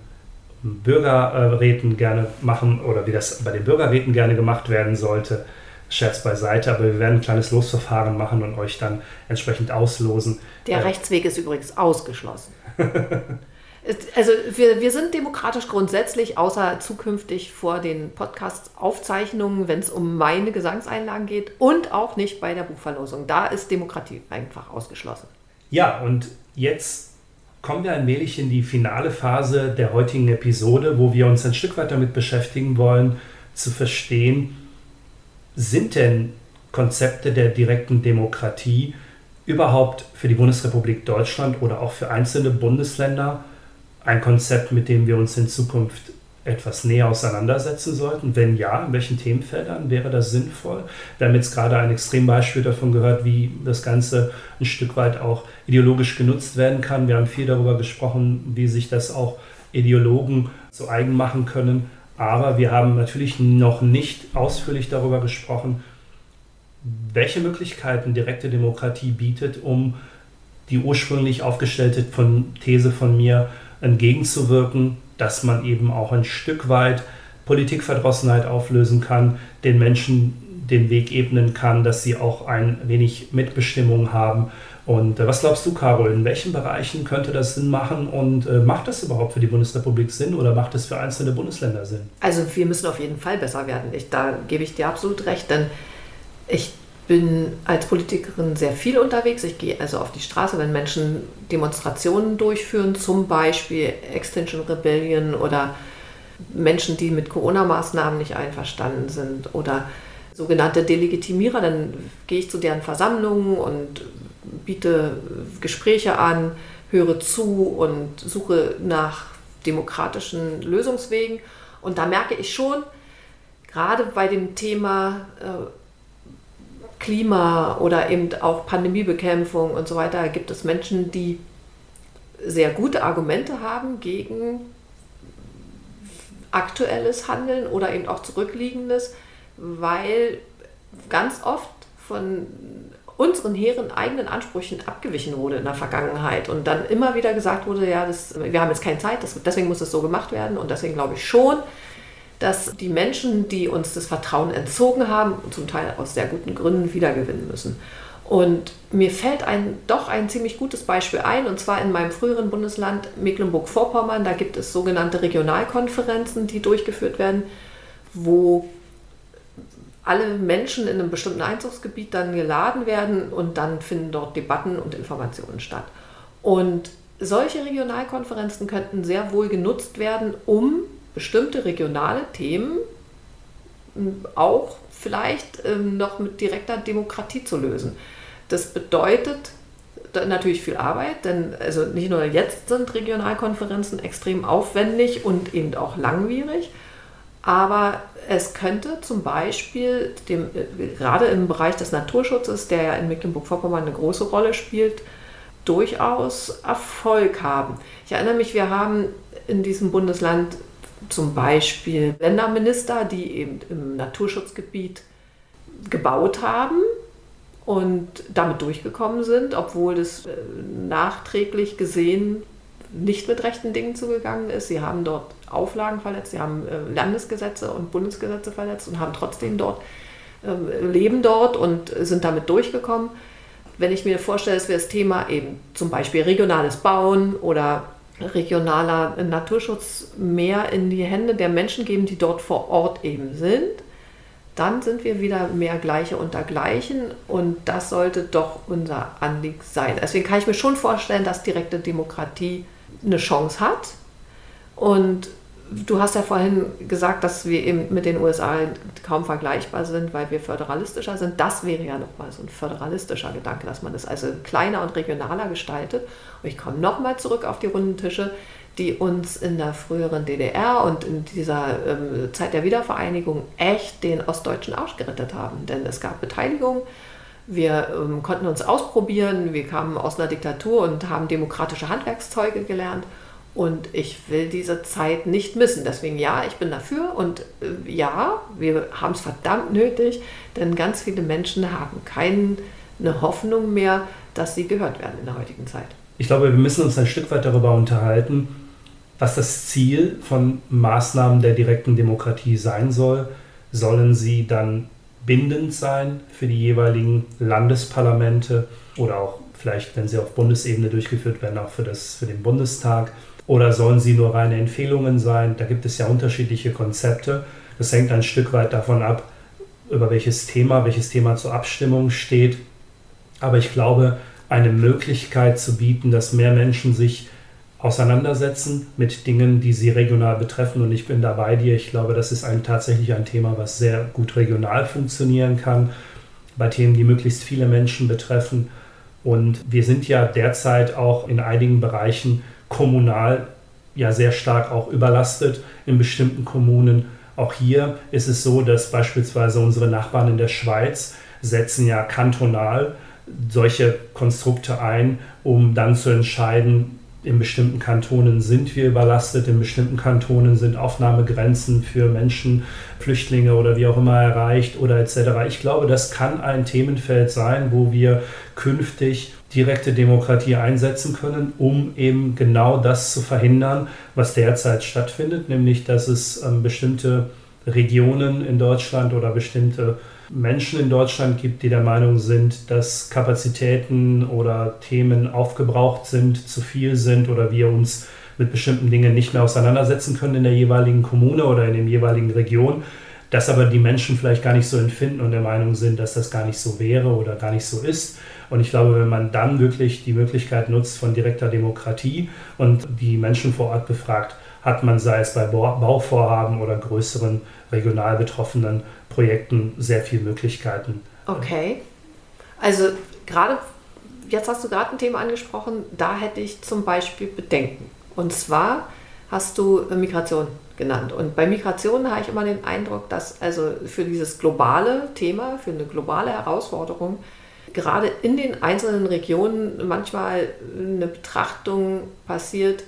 Bürgerräten gerne machen oder wie das bei den Bürgerräten gerne gemacht werden sollte. Scherz beiseite, aber wir werden ein kleines Losverfahren machen und euch dann entsprechend auslosen. Der Rechtsweg ist übrigens ausgeschlossen. Also wir, wir sind demokratisch grundsätzlich, außer zukünftig vor den Podcast-Aufzeichnungen, wenn es um meine Gesangseinlagen geht und auch nicht bei der Buchverlosung. Da ist Demokratie einfach ausgeschlossen. Ja, und jetzt kommen wir allmählich in die finale Phase der heutigen Episode, wo wir uns ein Stück weit damit beschäftigen wollen, zu verstehen, sind denn Konzepte der direkten Demokratie überhaupt für die Bundesrepublik Deutschland oder auch für einzelne Bundesländer ein Konzept, mit dem wir uns in Zukunft etwas näher auseinandersetzen sollten? Wenn ja, in welchen Themenfeldern wäre das sinnvoll? Wir haben jetzt gerade ein Extrembeispiel davon gehört, wie das Ganze ein Stück weit auch ideologisch genutzt werden kann. Wir haben viel darüber gesprochen, wie sich das auch Ideologen zu eigen machen können. Aber wir haben natürlich noch nicht ausführlich darüber gesprochen, welche Möglichkeiten direkte Demokratie bietet, um die ursprünglich aufgestellte These von mir entgegenzuwirken, dass man eben auch ein Stück weit Politikverdrossenheit auflösen kann, den Menschen den Weg ebnen kann, dass sie auch ein wenig Mitbestimmung haben. Und äh, was glaubst du, Carol, in welchen Bereichen könnte das Sinn machen und äh, macht das überhaupt für die Bundesrepublik Sinn oder macht es für einzelne Bundesländer Sinn? Also wir müssen auf jeden Fall besser werden. Ich, da gebe ich dir absolut recht, denn ich bin als Politikerin sehr viel unterwegs. Ich gehe also auf die Straße, wenn Menschen Demonstrationen durchführen, zum Beispiel Extinction Rebellion oder Menschen, die mit Corona-Maßnahmen nicht einverstanden sind oder sogenannte Delegitimierer, dann gehe ich zu deren Versammlungen und biete Gespräche an, höre zu und suche nach demokratischen Lösungswegen. Und da merke ich schon, gerade bei dem Thema äh, Klima oder eben auch Pandemiebekämpfung und so weiter gibt es Menschen, die sehr gute Argumente haben gegen aktuelles Handeln oder eben auch zurückliegendes, weil ganz oft von unseren hehren eigenen Ansprüchen abgewichen wurde in der Vergangenheit und dann immer wieder gesagt wurde, ja, das, wir haben jetzt keine Zeit, das, deswegen muss es so gemacht werden und deswegen glaube ich schon, dass die Menschen, die uns das Vertrauen entzogen haben, zum Teil aus sehr guten Gründen wiedergewinnen müssen. Und mir fällt ein, doch ein ziemlich gutes Beispiel ein, und zwar in meinem früheren Bundesland Mecklenburg-Vorpommern. Da gibt es sogenannte Regionalkonferenzen, die durchgeführt werden, wo alle Menschen in einem bestimmten Einzugsgebiet dann geladen werden und dann finden dort Debatten und Informationen statt. Und solche Regionalkonferenzen könnten sehr wohl genutzt werden, um bestimmte regionale Themen auch vielleicht ähm, noch mit direkter Demokratie zu lösen. Das bedeutet natürlich viel Arbeit, denn also nicht nur jetzt sind Regionalkonferenzen extrem aufwendig und eben auch langwierig, aber es könnte zum Beispiel dem, gerade im Bereich des Naturschutzes, der ja in Mecklenburg-Vorpommern eine große Rolle spielt, durchaus Erfolg haben. Ich erinnere mich, wir haben in diesem Bundesland zum Beispiel Länderminister, die eben im Naturschutzgebiet gebaut haben und damit durchgekommen sind, obwohl das äh, nachträglich gesehen nicht mit rechten Dingen zugegangen ist. Sie haben dort Auflagen verletzt, sie haben äh, Landesgesetze und Bundesgesetze verletzt und haben trotzdem dort, ähm, leben dort und sind damit durchgekommen. Wenn ich mir vorstelle, es wäre das Thema eben zum Beispiel regionales Bauen oder regionaler Naturschutz mehr in die Hände der Menschen geben, die dort vor Ort eben sind, dann sind wir wieder mehr Gleiche unter Gleichen und das sollte doch unser Anliegen sein. Deswegen kann ich mir schon vorstellen, dass direkte Demokratie eine Chance hat und Du hast ja vorhin gesagt, dass wir eben mit den USA kaum vergleichbar sind, weil wir föderalistischer sind. Das wäre ja nochmal so ein föderalistischer Gedanke, dass man das also kleiner und regionaler gestaltet. Und ich komme nochmal zurück auf die runden Tische, die uns in der früheren DDR und in dieser ähm, Zeit der Wiedervereinigung echt den ostdeutschen Arsch gerettet haben. Denn es gab Beteiligung, wir ähm, konnten uns ausprobieren, wir kamen aus einer Diktatur und haben demokratische Handwerkszeuge gelernt. Und ich will diese Zeit nicht missen. Deswegen ja, ich bin dafür und äh, ja, wir haben es verdammt nötig, denn ganz viele Menschen haben keine Hoffnung mehr, dass sie gehört werden in der heutigen Zeit. Ich glaube, wir müssen uns ein Stück weit darüber unterhalten, was das Ziel von Maßnahmen der direkten Demokratie sein soll. Sollen sie dann bindend sein für die jeweiligen Landesparlamente oder auch vielleicht, wenn sie auf Bundesebene durchgeführt werden, auch für, das, für den Bundestag? Oder sollen sie nur reine Empfehlungen sein? Da gibt es ja unterschiedliche Konzepte. Das hängt ein Stück weit davon ab, über welches Thema, welches Thema zur Abstimmung steht. Aber ich glaube, eine Möglichkeit zu bieten, dass mehr Menschen sich auseinandersetzen mit Dingen, die sie regional betreffen. Und ich bin da bei dir. Ich glaube, das ist ein, tatsächlich ein Thema, was sehr gut regional funktionieren kann, bei Themen, die möglichst viele Menschen betreffen. Und wir sind ja derzeit auch in einigen Bereichen kommunal ja sehr stark auch überlastet in bestimmten Kommunen. Auch hier ist es so, dass beispielsweise unsere Nachbarn in der Schweiz setzen ja kantonal solche Konstrukte ein, um dann zu entscheiden, in bestimmten Kantonen sind wir überlastet, in bestimmten Kantonen sind Aufnahmegrenzen für Menschen, Flüchtlinge oder wie auch immer erreicht oder etc. Ich glaube, das kann ein Themenfeld sein, wo wir künftig direkte Demokratie einsetzen können, um eben genau das zu verhindern, was derzeit stattfindet, nämlich dass es ähm, bestimmte Regionen in Deutschland oder bestimmte Menschen in Deutschland gibt, die der Meinung sind, dass Kapazitäten oder Themen aufgebraucht sind, zu viel sind oder wir uns mit bestimmten Dingen nicht mehr auseinandersetzen können in der jeweiligen Kommune oder in der jeweiligen Region, dass aber die Menschen vielleicht gar nicht so empfinden und der Meinung sind, dass das gar nicht so wäre oder gar nicht so ist. Und ich glaube, wenn man dann wirklich die Möglichkeit nutzt von direkter Demokratie und die Menschen vor Ort befragt, hat man, sei es bei Bauvorhaben oder größeren regional betroffenen Projekten, sehr viele Möglichkeiten. Okay. Also gerade, jetzt hast du gerade ein Thema angesprochen, da hätte ich zum Beispiel Bedenken. Und zwar hast du Migration genannt. Und bei Migration habe ich immer den Eindruck, dass also für dieses globale Thema, für eine globale Herausforderung, gerade in den einzelnen Regionen manchmal eine Betrachtung passiert,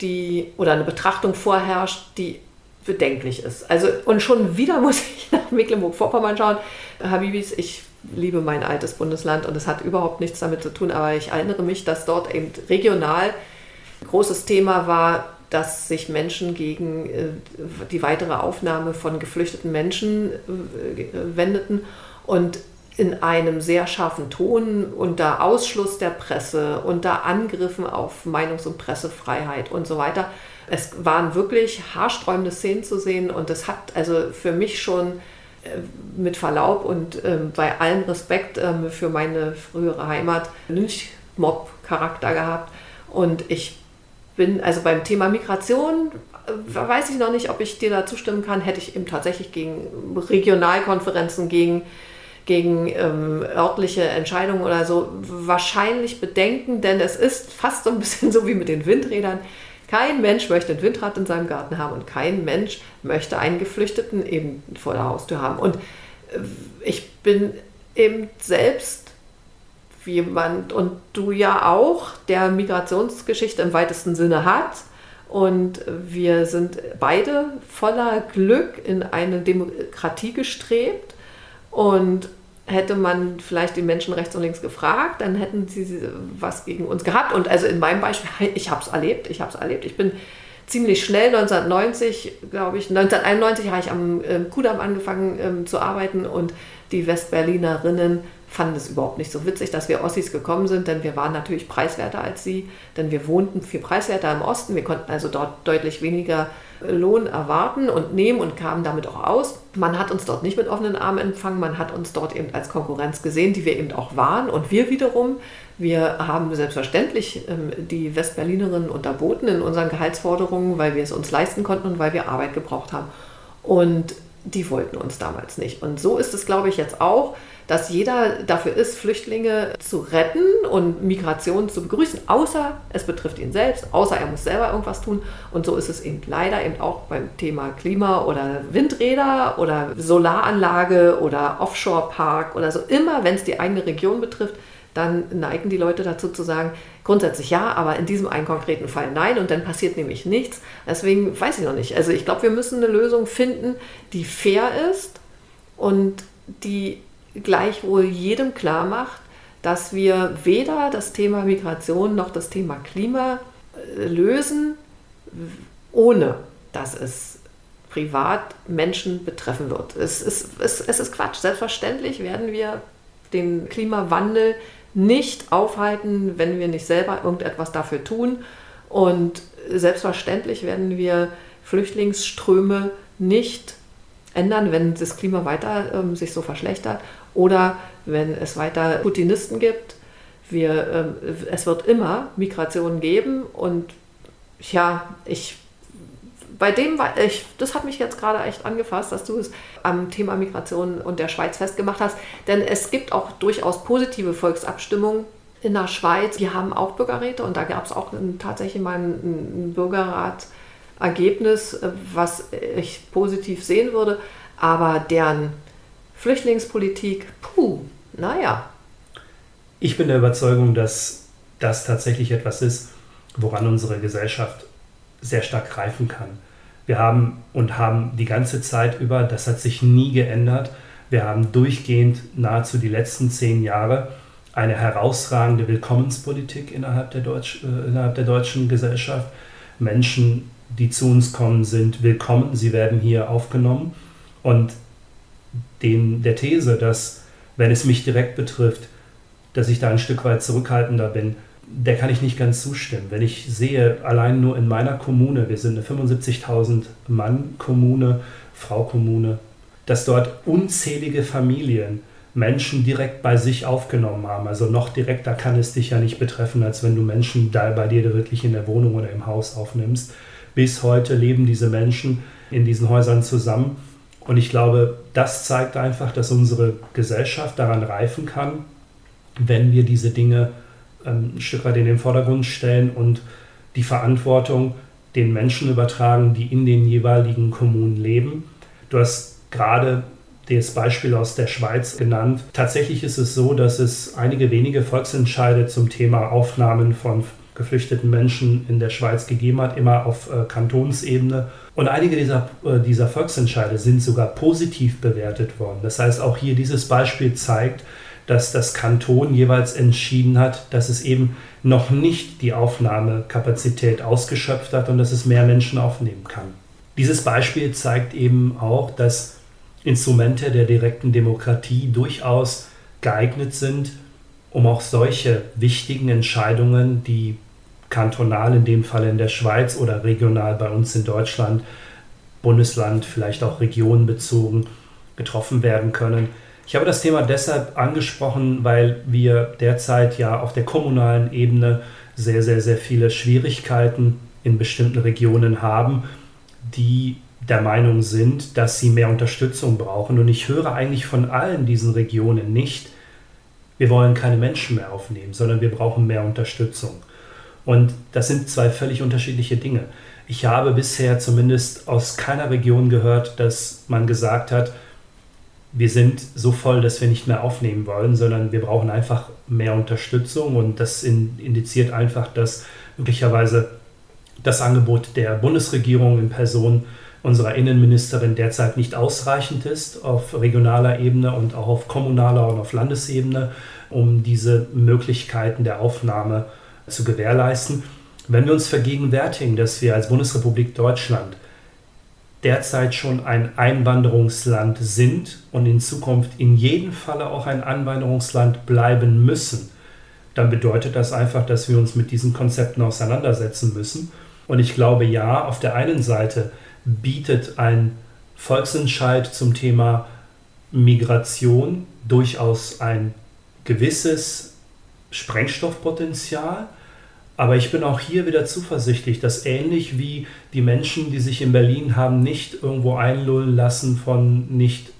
die oder eine Betrachtung vorherrscht, die bedenklich ist. Also und schon wieder muss ich nach Mecklenburg-Vorpommern schauen. Habibis, ich liebe mein altes Bundesland und es hat überhaupt nichts damit zu tun, aber ich erinnere mich, dass dort eben regional ein großes Thema war, dass sich Menschen gegen äh, die weitere Aufnahme von geflüchteten Menschen äh, wendeten und in einem sehr scharfen Ton unter Ausschluss der Presse, unter Angriffen auf Meinungs- und Pressefreiheit und so weiter. Es waren wirklich haarsträubende Szenen zu sehen und es hat also für mich schon äh, mit Verlaub und äh, bei allem Respekt äh, für meine frühere Heimat Lynchmob-Charakter gehabt. Und ich bin also beim Thema Migration äh, weiß ich noch nicht, ob ich dir da zustimmen kann, hätte ich eben tatsächlich gegen Regionalkonferenzen, gegen gegen ähm, örtliche Entscheidungen oder so wahrscheinlich bedenken, denn es ist fast so ein bisschen so wie mit den Windrädern. Kein Mensch möchte ein Windrad in seinem Garten haben und kein Mensch möchte einen Geflüchteten eben vor der Haustür haben. Und äh, ich bin eben selbst jemand und du ja auch, der Migrationsgeschichte im weitesten Sinne hat. Und wir sind beide voller Glück in eine Demokratie gestrebt und hätte man vielleicht die Menschen rechts und links gefragt, dann hätten sie was gegen uns gehabt. Und also in meinem Beispiel, ich habe es erlebt, ich habe es erlebt. Ich bin ziemlich schnell 1990, glaube ich, 1991 habe ich am äh, Kudamm angefangen ähm, zu arbeiten und die Westberlinerinnen fanden es überhaupt nicht so witzig, dass wir Ossis gekommen sind, denn wir waren natürlich preiswerter als sie, denn wir wohnten viel preiswerter im Osten. Wir konnten also dort deutlich weniger Lohn erwarten und nehmen und kamen damit auch aus. Man hat uns dort nicht mit offenen Armen empfangen, man hat uns dort eben als Konkurrenz gesehen, die wir eben auch waren. Und wir wiederum, wir haben selbstverständlich ähm, die Westberlinerinnen unterboten in unseren Gehaltsforderungen, weil wir es uns leisten konnten und weil wir Arbeit gebraucht haben. Und die wollten uns damals nicht. Und so ist es, glaube ich, jetzt auch dass jeder dafür ist, Flüchtlinge zu retten und Migration zu begrüßen, außer es betrifft ihn selbst, außer er muss selber irgendwas tun. Und so ist es eben leider eben auch beim Thema Klima oder Windräder oder Solaranlage oder Offshore-Park oder so. Immer, wenn es die eigene Region betrifft, dann neigen die Leute dazu zu sagen, grundsätzlich ja, aber in diesem einen konkreten Fall nein und dann passiert nämlich nichts. Deswegen weiß ich noch nicht. Also ich glaube, wir müssen eine Lösung finden, die fair ist und die gleichwohl jedem klar macht, dass wir weder das Thema Migration noch das Thema Klima äh, lösen, ohne dass es privat Menschen betreffen wird. Es ist, es, es ist Quatsch. Selbstverständlich werden wir den Klimawandel nicht aufhalten, wenn wir nicht selber irgendetwas dafür tun. Und selbstverständlich werden wir Flüchtlingsströme nicht ändern, wenn das Klima weiter ähm, sich so verschlechtert oder wenn es weiter Putinisten gibt. Wir, ähm, es wird immer Migration geben und ja, ich bei dem ich, das hat mich jetzt gerade echt angefasst, dass du es am Thema Migration und der Schweiz festgemacht hast. Denn es gibt auch durchaus positive Volksabstimmungen in der Schweiz, die haben auch Bürgerräte und da gab es auch ein, tatsächlich mal ein, ein Bürgerrat-Ergebnis, äh, was ich positiv sehen würde. Aber deren Flüchtlingspolitik, puh, naja. Ich bin der Überzeugung, dass das tatsächlich etwas ist, woran unsere Gesellschaft sehr stark greifen kann. Wir haben und haben die ganze Zeit über, das hat sich nie geändert, wir haben durchgehend nahezu die letzten zehn Jahre eine herausragende Willkommenspolitik innerhalb der, Deutsch, äh, innerhalb der deutschen Gesellschaft. Menschen, die zu uns kommen, sind willkommen, sie werden hier aufgenommen. Und den, der These, dass, wenn es mich direkt betrifft, dass ich da ein Stück weit zurückhaltender bin, der kann ich nicht ganz zustimmen. Wenn ich sehe, allein nur in meiner Kommune, wir sind eine 75.000 Mann Kommune, Frau Kommune, dass dort unzählige Familien Menschen direkt bei sich aufgenommen haben. Also noch direkter kann es dich ja nicht betreffen, als wenn du Menschen da bei dir wirklich in der Wohnung oder im Haus aufnimmst. Bis heute leben diese Menschen in diesen Häusern zusammen. Und ich glaube, das zeigt einfach, dass unsere Gesellschaft daran reifen kann, wenn wir diese Dinge ähm, ein Stück weit in den Vordergrund stellen und die Verantwortung den Menschen übertragen, die in den jeweiligen Kommunen leben. Du hast gerade das Beispiel aus der Schweiz genannt. Tatsächlich ist es so, dass es einige wenige Volksentscheide zum Thema Aufnahmen von geflüchteten Menschen in der Schweiz gegeben hat, immer auf äh, Kantonsebene. Und einige dieser, äh, dieser Volksentscheide sind sogar positiv bewertet worden. Das heißt, auch hier dieses Beispiel zeigt, dass das Kanton jeweils entschieden hat, dass es eben noch nicht die Aufnahmekapazität ausgeschöpft hat und dass es mehr Menschen aufnehmen kann. Dieses Beispiel zeigt eben auch, dass Instrumente der direkten Demokratie durchaus geeignet sind, um auch solche wichtigen Entscheidungen, die kantonal in dem Fall in der Schweiz oder regional bei uns in Deutschland, Bundesland, vielleicht auch regionenbezogen getroffen werden können. Ich habe das Thema deshalb angesprochen, weil wir derzeit ja auf der kommunalen Ebene sehr, sehr, sehr viele Schwierigkeiten in bestimmten Regionen haben, die der Meinung sind, dass sie mehr Unterstützung brauchen. Und ich höre eigentlich von allen diesen Regionen nicht, wir wollen keine Menschen mehr aufnehmen, sondern wir brauchen mehr Unterstützung. Und das sind zwei völlig unterschiedliche Dinge. Ich habe bisher zumindest aus keiner Region gehört, dass man gesagt hat, wir sind so voll, dass wir nicht mehr aufnehmen wollen, sondern wir brauchen einfach mehr Unterstützung und das indiziert einfach, dass möglicherweise das Angebot der Bundesregierung in Person unserer Innenministerin derzeit nicht ausreichend ist auf regionaler Ebene und auch auf kommunaler und auf Landesebene, um diese Möglichkeiten der Aufnahme zu gewährleisten. Wenn wir uns vergegenwärtigen, dass wir als Bundesrepublik Deutschland derzeit schon ein Einwanderungsland sind und in Zukunft in jedem Falle auch ein Einwanderungsland bleiben müssen, dann bedeutet das einfach, dass wir uns mit diesen Konzepten auseinandersetzen müssen. Und ich glaube, ja, auf der einen Seite bietet ein Volksentscheid zum Thema Migration durchaus ein gewisses Sprengstoffpotenzial. Aber ich bin auch hier wieder zuversichtlich, dass ähnlich wie die Menschen, die sich in Berlin haben nicht irgendwo einlullen lassen von nicht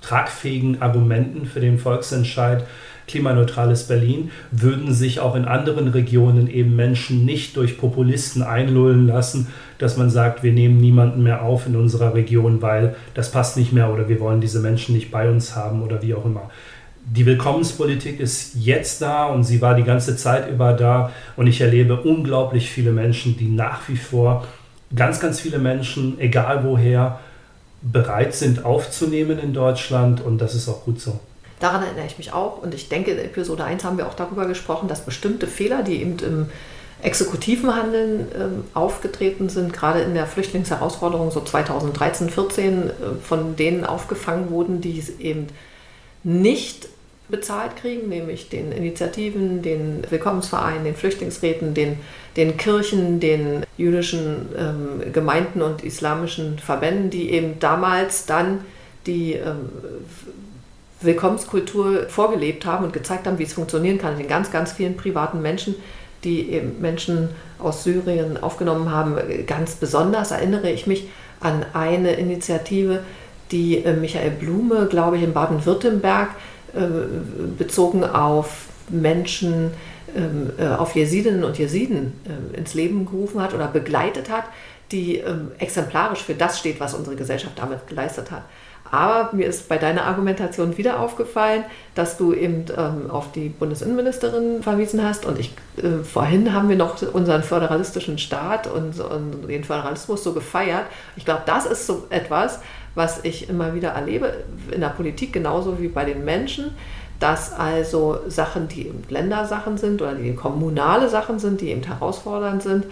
tragfähigen Argumenten für den Volksentscheid, klimaneutrales Berlin, würden sich auch in anderen Regionen eben Menschen nicht durch Populisten einlullen lassen, dass man sagt, wir nehmen niemanden mehr auf in unserer Region, weil das passt nicht mehr oder wir wollen diese Menschen nicht bei uns haben oder wie auch immer. Die Willkommenspolitik ist jetzt da und sie war die ganze Zeit über da und ich erlebe unglaublich viele Menschen, die nach wie vor, ganz, ganz viele Menschen, egal woher, bereit sind aufzunehmen in Deutschland und das ist auch gut so. Daran erinnere ich mich auch. Und ich denke, in Episode 1 haben wir auch darüber gesprochen, dass bestimmte Fehler, die eben im exekutiven Handeln ähm, aufgetreten sind, gerade in der Flüchtlingsherausforderung so 2013, 14, äh, von denen aufgefangen wurden, die es eben nicht bezahlt kriegen, nämlich den Initiativen, den Willkommensvereinen, den Flüchtlingsräten, den, den Kirchen, den jüdischen ähm, Gemeinden und islamischen Verbänden, die eben damals dann die ähm, Willkommenskultur vorgelebt haben und gezeigt haben, wie es funktionieren kann. Den ganz, ganz vielen privaten Menschen, die eben Menschen aus Syrien aufgenommen haben. Ganz besonders erinnere ich mich an eine Initiative, die äh, Michael Blume, glaube ich, in Baden-Württemberg bezogen auf Menschen ähm, äh, auf Jesidinnen und Jesiden äh, ins Leben gerufen hat oder begleitet hat, die ähm, exemplarisch für das steht, was unsere Gesellschaft damit geleistet hat. Aber mir ist bei deiner Argumentation wieder aufgefallen, dass du eben ähm, auf die Bundesinnenministerin verwiesen hast. Und ich, äh, vorhin haben wir noch unseren föderalistischen Staat und, und den Föderalismus so gefeiert. Ich glaube, das ist so etwas, was ich immer wieder erlebe in der Politik genauso wie bei den Menschen dass also Sachen, die eben Ländersachen sind oder die kommunale Sachen sind, die eben herausfordernd sind,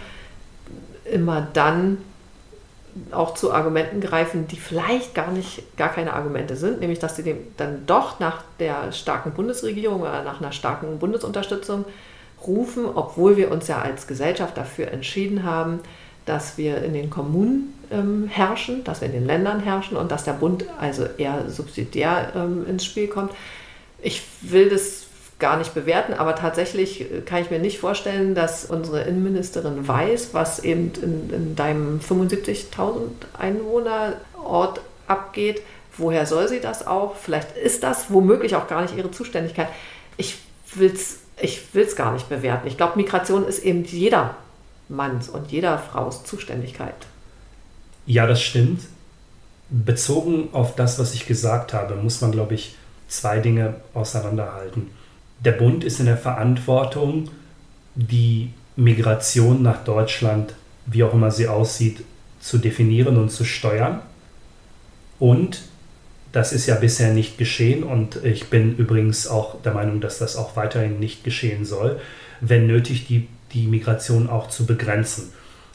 immer dann auch zu Argumenten greifen, die vielleicht gar nicht, gar keine Argumente sind, nämlich dass sie dem dann doch nach der starken Bundesregierung oder nach einer starken Bundesunterstützung rufen, obwohl wir uns ja als Gesellschaft dafür entschieden haben, dass wir in den Kommunen ähm, herrschen, dass wir in den Ländern herrschen und dass der Bund also eher subsidiär ähm, ins Spiel kommt. Ich will das gar nicht bewerten, aber tatsächlich äh, kann ich mir nicht vorstellen, dass unsere Innenministerin weiß, was eben in, in deinem 75.000 Einwohnerort abgeht. Woher soll sie das auch? Vielleicht ist das womöglich auch gar nicht ihre Zuständigkeit. Ich will es ich will's gar nicht bewerten. Ich glaube, Migration ist eben jeder Manns und jeder Fraus Zuständigkeit. Ja, das stimmt. Bezogen auf das, was ich gesagt habe, muss man, glaube ich, zwei Dinge auseinanderhalten. Der Bund ist in der Verantwortung, die Migration nach Deutschland, wie auch immer sie aussieht, zu definieren und zu steuern. Und das ist ja bisher nicht geschehen und ich bin übrigens auch der Meinung, dass das auch weiterhin nicht geschehen soll, wenn nötig, die, die Migration auch zu begrenzen.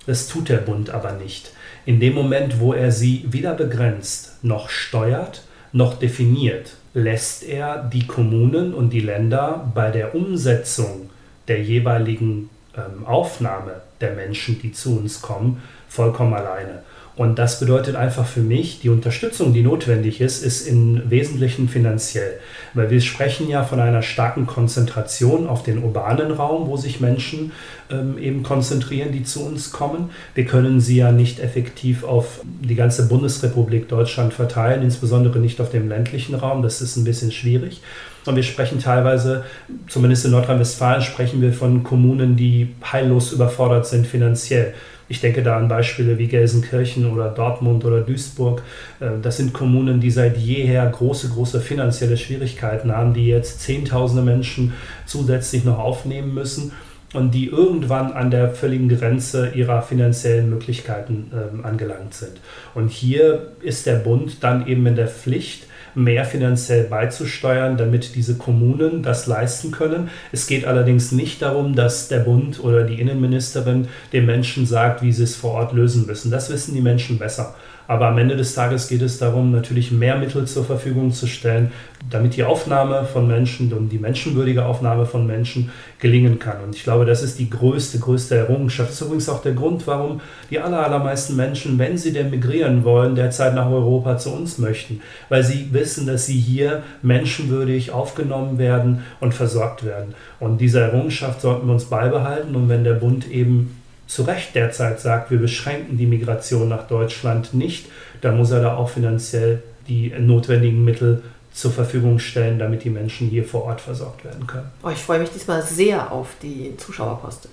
Das tut der Bund aber nicht. In dem Moment, wo er sie weder begrenzt noch steuert, noch definiert, lässt er die Kommunen und die Länder bei der Umsetzung der jeweiligen ähm, Aufnahme der Menschen, die zu uns kommen, vollkommen alleine. Und das bedeutet einfach für mich, die Unterstützung, die notwendig ist, ist im Wesentlichen finanziell. Weil wir sprechen ja von einer starken Konzentration auf den urbanen Raum, wo sich Menschen ähm, eben konzentrieren, die zu uns kommen. Wir können sie ja nicht effektiv auf die ganze Bundesrepublik Deutschland verteilen, insbesondere nicht auf dem ländlichen Raum. Das ist ein bisschen schwierig. Und wir sprechen teilweise, zumindest in Nordrhein-Westfalen, sprechen wir von Kommunen, die heillos überfordert sind finanziell. Ich denke da an Beispiele wie Gelsenkirchen oder Dortmund oder Duisburg. Äh, das sind Kommunen, die seit jeher große, große finanzielle Schwierigkeiten haben, die jetzt Zehntausende Menschen zusätzlich noch aufnehmen müssen und die irgendwann an der völligen Grenze ihrer finanziellen Möglichkeiten äh, angelangt sind. Und hier ist der Bund dann eben in der Pflicht, mehr finanziell beizusteuern, damit diese Kommunen das leisten können. Es geht allerdings nicht darum, dass der Bund oder die Innenministerin den Menschen sagt, wie sie es vor Ort lösen müssen. Das wissen die Menschen besser. Aber am Ende des Tages geht es darum, natürlich mehr Mittel zur Verfügung zu stellen, damit die Aufnahme von Menschen und die menschenwürdige Aufnahme von Menschen gelingen kann. Und ich glaube, das ist die größte, größte Errungenschaft. Das ist übrigens auch der Grund, warum die allermeisten Menschen, wenn sie denn migrieren wollen, derzeit nach Europa zu uns möchten. Weil sie wissen, dass sie hier menschenwürdig aufgenommen werden und versorgt werden. Und diese Errungenschaft sollten wir uns beibehalten. Und wenn der Bund eben zu Recht derzeit sagt, wir beschränken die Migration nach Deutschland nicht, dann muss er da auch finanziell die notwendigen Mittel zur Verfügung stellen, damit die Menschen hier vor Ort versorgt werden können. Oh, ich freue mich diesmal sehr auf die Zuschauerpost,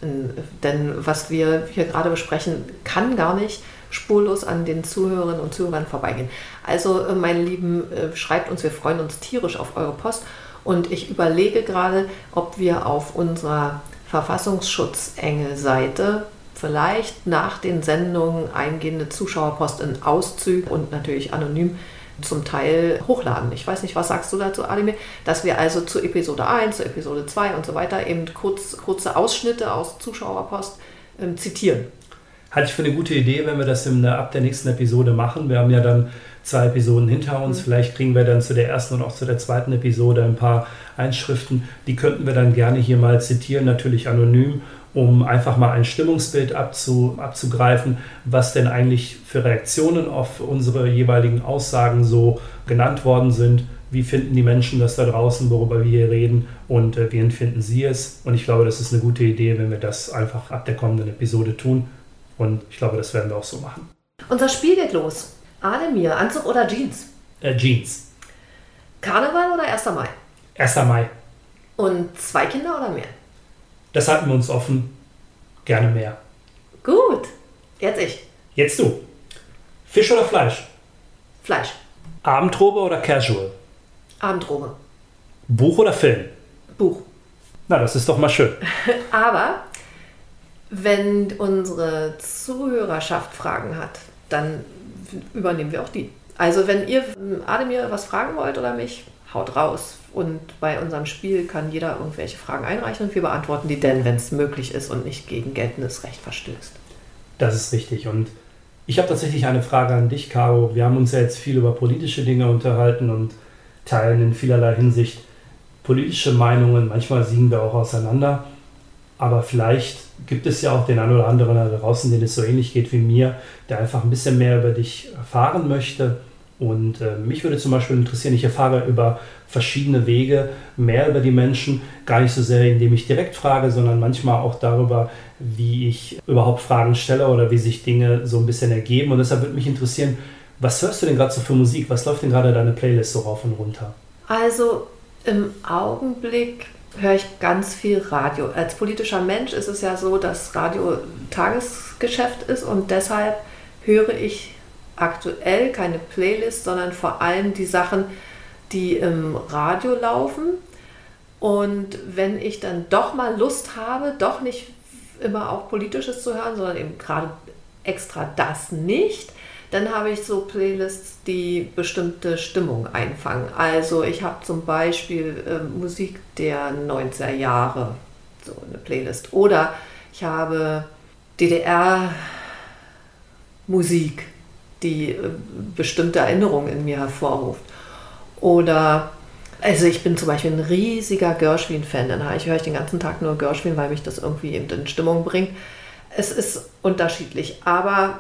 denn was wir hier gerade besprechen, kann gar nicht spurlos an den Zuhörerinnen und Zuhörern vorbeigehen. Also, äh, meine Lieben, äh, schreibt uns, wir freuen uns tierisch auf eure Post und ich überlege gerade, ob wir auf unserer Verfassungsschutz-Engel-Seite vielleicht nach den Sendungen eingehende Zuschauerpost in Auszügen und natürlich anonym zum Teil hochladen. Ich weiß nicht, was sagst du dazu, Ademir? Dass wir also zu Episode 1, zu Episode 2 und so weiter eben kurz, kurze Ausschnitte aus Zuschauerpost ähm, zitieren. Halte ich für eine gute Idee, wenn wir das in, ab der nächsten Episode machen. Wir haben ja dann zwei Episoden hinter uns. Mhm. Vielleicht kriegen wir dann zu der ersten und auch zu der zweiten Episode ein paar Einschriften. Die könnten wir dann gerne hier mal zitieren, natürlich anonym um einfach mal ein Stimmungsbild abzu, abzugreifen, was denn eigentlich für Reaktionen auf unsere jeweiligen Aussagen so genannt worden sind. Wie finden die Menschen das da draußen, worüber wir hier reden und äh, wie empfinden sie es? Und ich glaube, das ist eine gute Idee, wenn wir das einfach ab der kommenden Episode tun. Und ich glaube, das werden wir auch so machen. Unser Spiel geht los. Ademir, Anzug oder Jeans? Äh, Jeans. Karneval oder 1. Mai? 1. Mai. Und zwei Kinder oder mehr? Das halten wir uns offen. Gerne mehr. Gut. Jetzt ich. Jetzt du. Fisch oder Fleisch? Fleisch. Abendrobe oder Casual? Abendrobe. Buch oder Film? Buch. Na, das ist doch mal schön. Aber wenn unsere Zuhörerschaft Fragen hat, dann übernehmen wir auch die. Also wenn ihr Ademir was fragen wollt oder mich, haut raus. Und bei unserem Spiel kann jeder irgendwelche Fragen einreichen und wir beantworten die denn, wenn es möglich ist und nicht gegen geltendes Recht verstößt. Das ist richtig. Und ich habe tatsächlich eine Frage an dich, Caro. Wir haben uns ja jetzt viel über politische Dinge unterhalten und teilen in vielerlei Hinsicht politische Meinungen. Manchmal siegen wir auch auseinander. Aber vielleicht gibt es ja auch den einen oder anderen da draußen, den es so ähnlich geht wie mir, der einfach ein bisschen mehr über dich erfahren möchte und äh, mich würde zum Beispiel interessieren, ich erfahre über verschiedene Wege mehr über die Menschen, gar nicht so sehr, indem ich direkt frage, sondern manchmal auch darüber, wie ich überhaupt Fragen stelle oder wie sich Dinge so ein bisschen ergeben. Und deshalb würde mich interessieren, was hörst du denn gerade so für Musik? Was läuft denn gerade deine Playlist so rauf und runter? Also im Augenblick höre ich ganz viel Radio. Als politischer Mensch ist es ja so, dass Radio Tagesgeschäft ist und deshalb höre ich aktuell keine Playlist, sondern vor allem die Sachen, die im Radio laufen. Und wenn ich dann doch mal Lust habe, doch nicht immer auch politisches zu hören, sondern eben gerade extra das nicht, dann habe ich so Playlists, die bestimmte Stimmung einfangen. Also ich habe zum Beispiel äh, Musik der 90er Jahre, so eine Playlist. Oder ich habe DDR-Musik die äh, bestimmte Erinnerungen in mir hervorruft. Oder, also ich bin zum Beispiel ein riesiger Gershwin-Fan, dann ich höre ich den ganzen Tag nur Gershwin, weil mich das irgendwie eben in Stimmung bringt. Es ist unterschiedlich, aber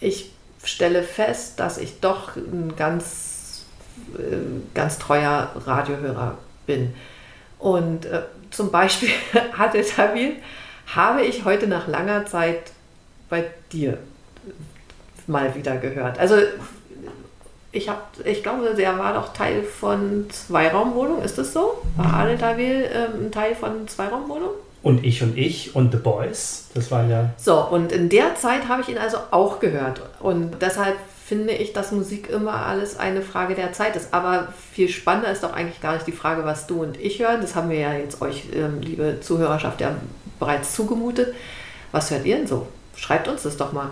ich stelle fest, dass ich doch ein ganz, äh, ganz treuer Radiohörer bin. Und äh, zum Beispiel, Adel Tawil, habe ich heute nach langer Zeit bei dir mal wieder gehört. Also ich habe, ich glaube, der war doch Teil von Zweiraumwohnung, ist das so? War Adel Tawil ähm, ein Teil von Zweiraumwohnung? Und ich und ich und The Boys, das waren ja. So, und in der Zeit habe ich ihn also auch gehört. Und deshalb finde ich, dass Musik immer alles eine Frage der Zeit ist. Aber viel spannender ist doch eigentlich gar nicht die Frage, was du und ich hören. Das haben wir ja jetzt euch, ähm, liebe Zuhörerschaft, ja bereits zugemutet. Was hört ihr denn so? Schreibt uns das doch mal.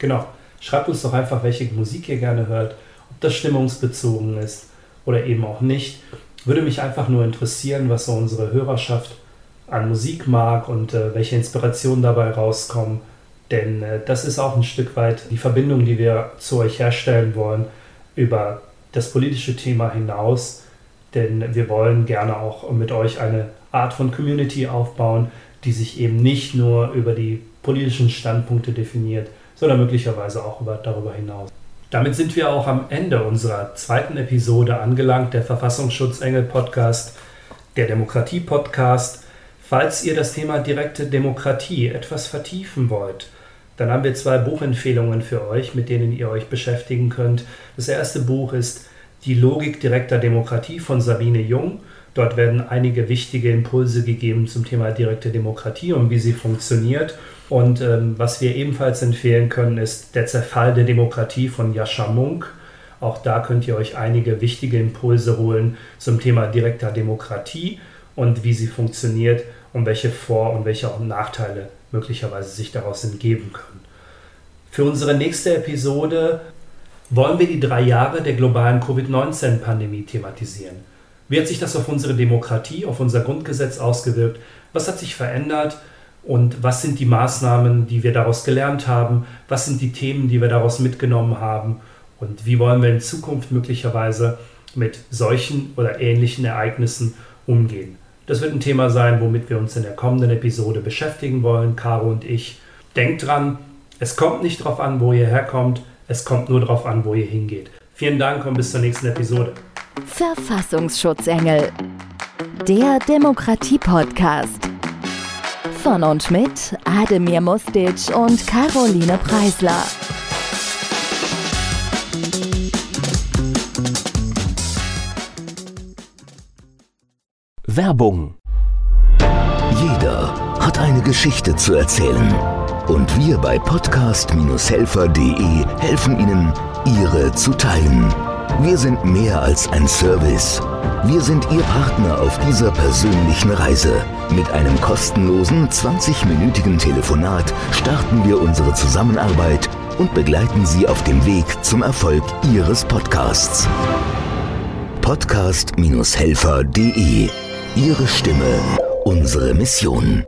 Genau. Schreibt uns doch einfach, welche Musik ihr gerne hört, ob das stimmungsbezogen ist oder eben auch nicht. Würde mich einfach nur interessieren, was so unsere Hörerschaft an Musik mag und äh, welche Inspirationen dabei rauskommen. Denn äh, das ist auch ein Stück weit die Verbindung, die wir zu euch herstellen wollen über das politische Thema hinaus. Denn wir wollen gerne auch mit euch eine Art von Community aufbauen, die sich eben nicht nur über die politischen Standpunkte definiert, sondern möglicherweise auch über, darüber hinaus. Damit sind wir auch am Ende unserer zweiten Episode angelangt, der Verfassungsschutzengel Podcast, der Demokratie Podcast. Falls ihr das Thema direkte Demokratie etwas vertiefen wollt, dann haben wir zwei Buchempfehlungen für euch, mit denen ihr euch beschäftigen könnt. Das erste Buch ist Die Logik direkter Demokratie von Sabine Jung. Dort werden einige wichtige Impulse gegeben zum Thema direkte Demokratie und wie sie funktioniert. Und ähm, was wir ebenfalls empfehlen können, ist Der Zerfall der Demokratie von Jascha Munk. Auch da könnt ihr euch einige wichtige Impulse holen zum Thema direkter Demokratie und wie sie funktioniert und welche Vor- und welche auch Nachteile möglicherweise sich daraus entgeben können. Für unsere nächste Episode wollen wir die drei Jahre der globalen Covid-19-Pandemie thematisieren. Wie hat sich das auf unsere Demokratie, auf unser Grundgesetz ausgewirkt? Was hat sich verändert? Und was sind die Maßnahmen, die wir daraus gelernt haben, was sind die Themen, die wir daraus mitgenommen haben und wie wollen wir in Zukunft möglicherweise mit solchen oder ähnlichen Ereignissen umgehen. Das wird ein Thema sein, womit wir uns in der kommenden Episode beschäftigen wollen, Caro und ich. Denkt dran, es kommt nicht darauf an, wo ihr herkommt, es kommt nur darauf an, wo ihr hingeht. Vielen Dank und bis zur nächsten Episode. Verfassungsschutzengel, der Demokratie-Podcast. Von und mit Ademir Mustic und Caroline Preisler. Werbung. Jeder hat eine Geschichte zu erzählen. Und wir bei podcast-helfer.de helfen Ihnen, ihre zu teilen. Wir sind mehr als ein Service. Wir sind Ihr Partner auf dieser persönlichen Reise. Mit einem kostenlosen 20-minütigen Telefonat starten wir unsere Zusammenarbeit und begleiten Sie auf dem Weg zum Erfolg Ihres Podcasts. Podcast-helfer.de Ihre Stimme, unsere Mission.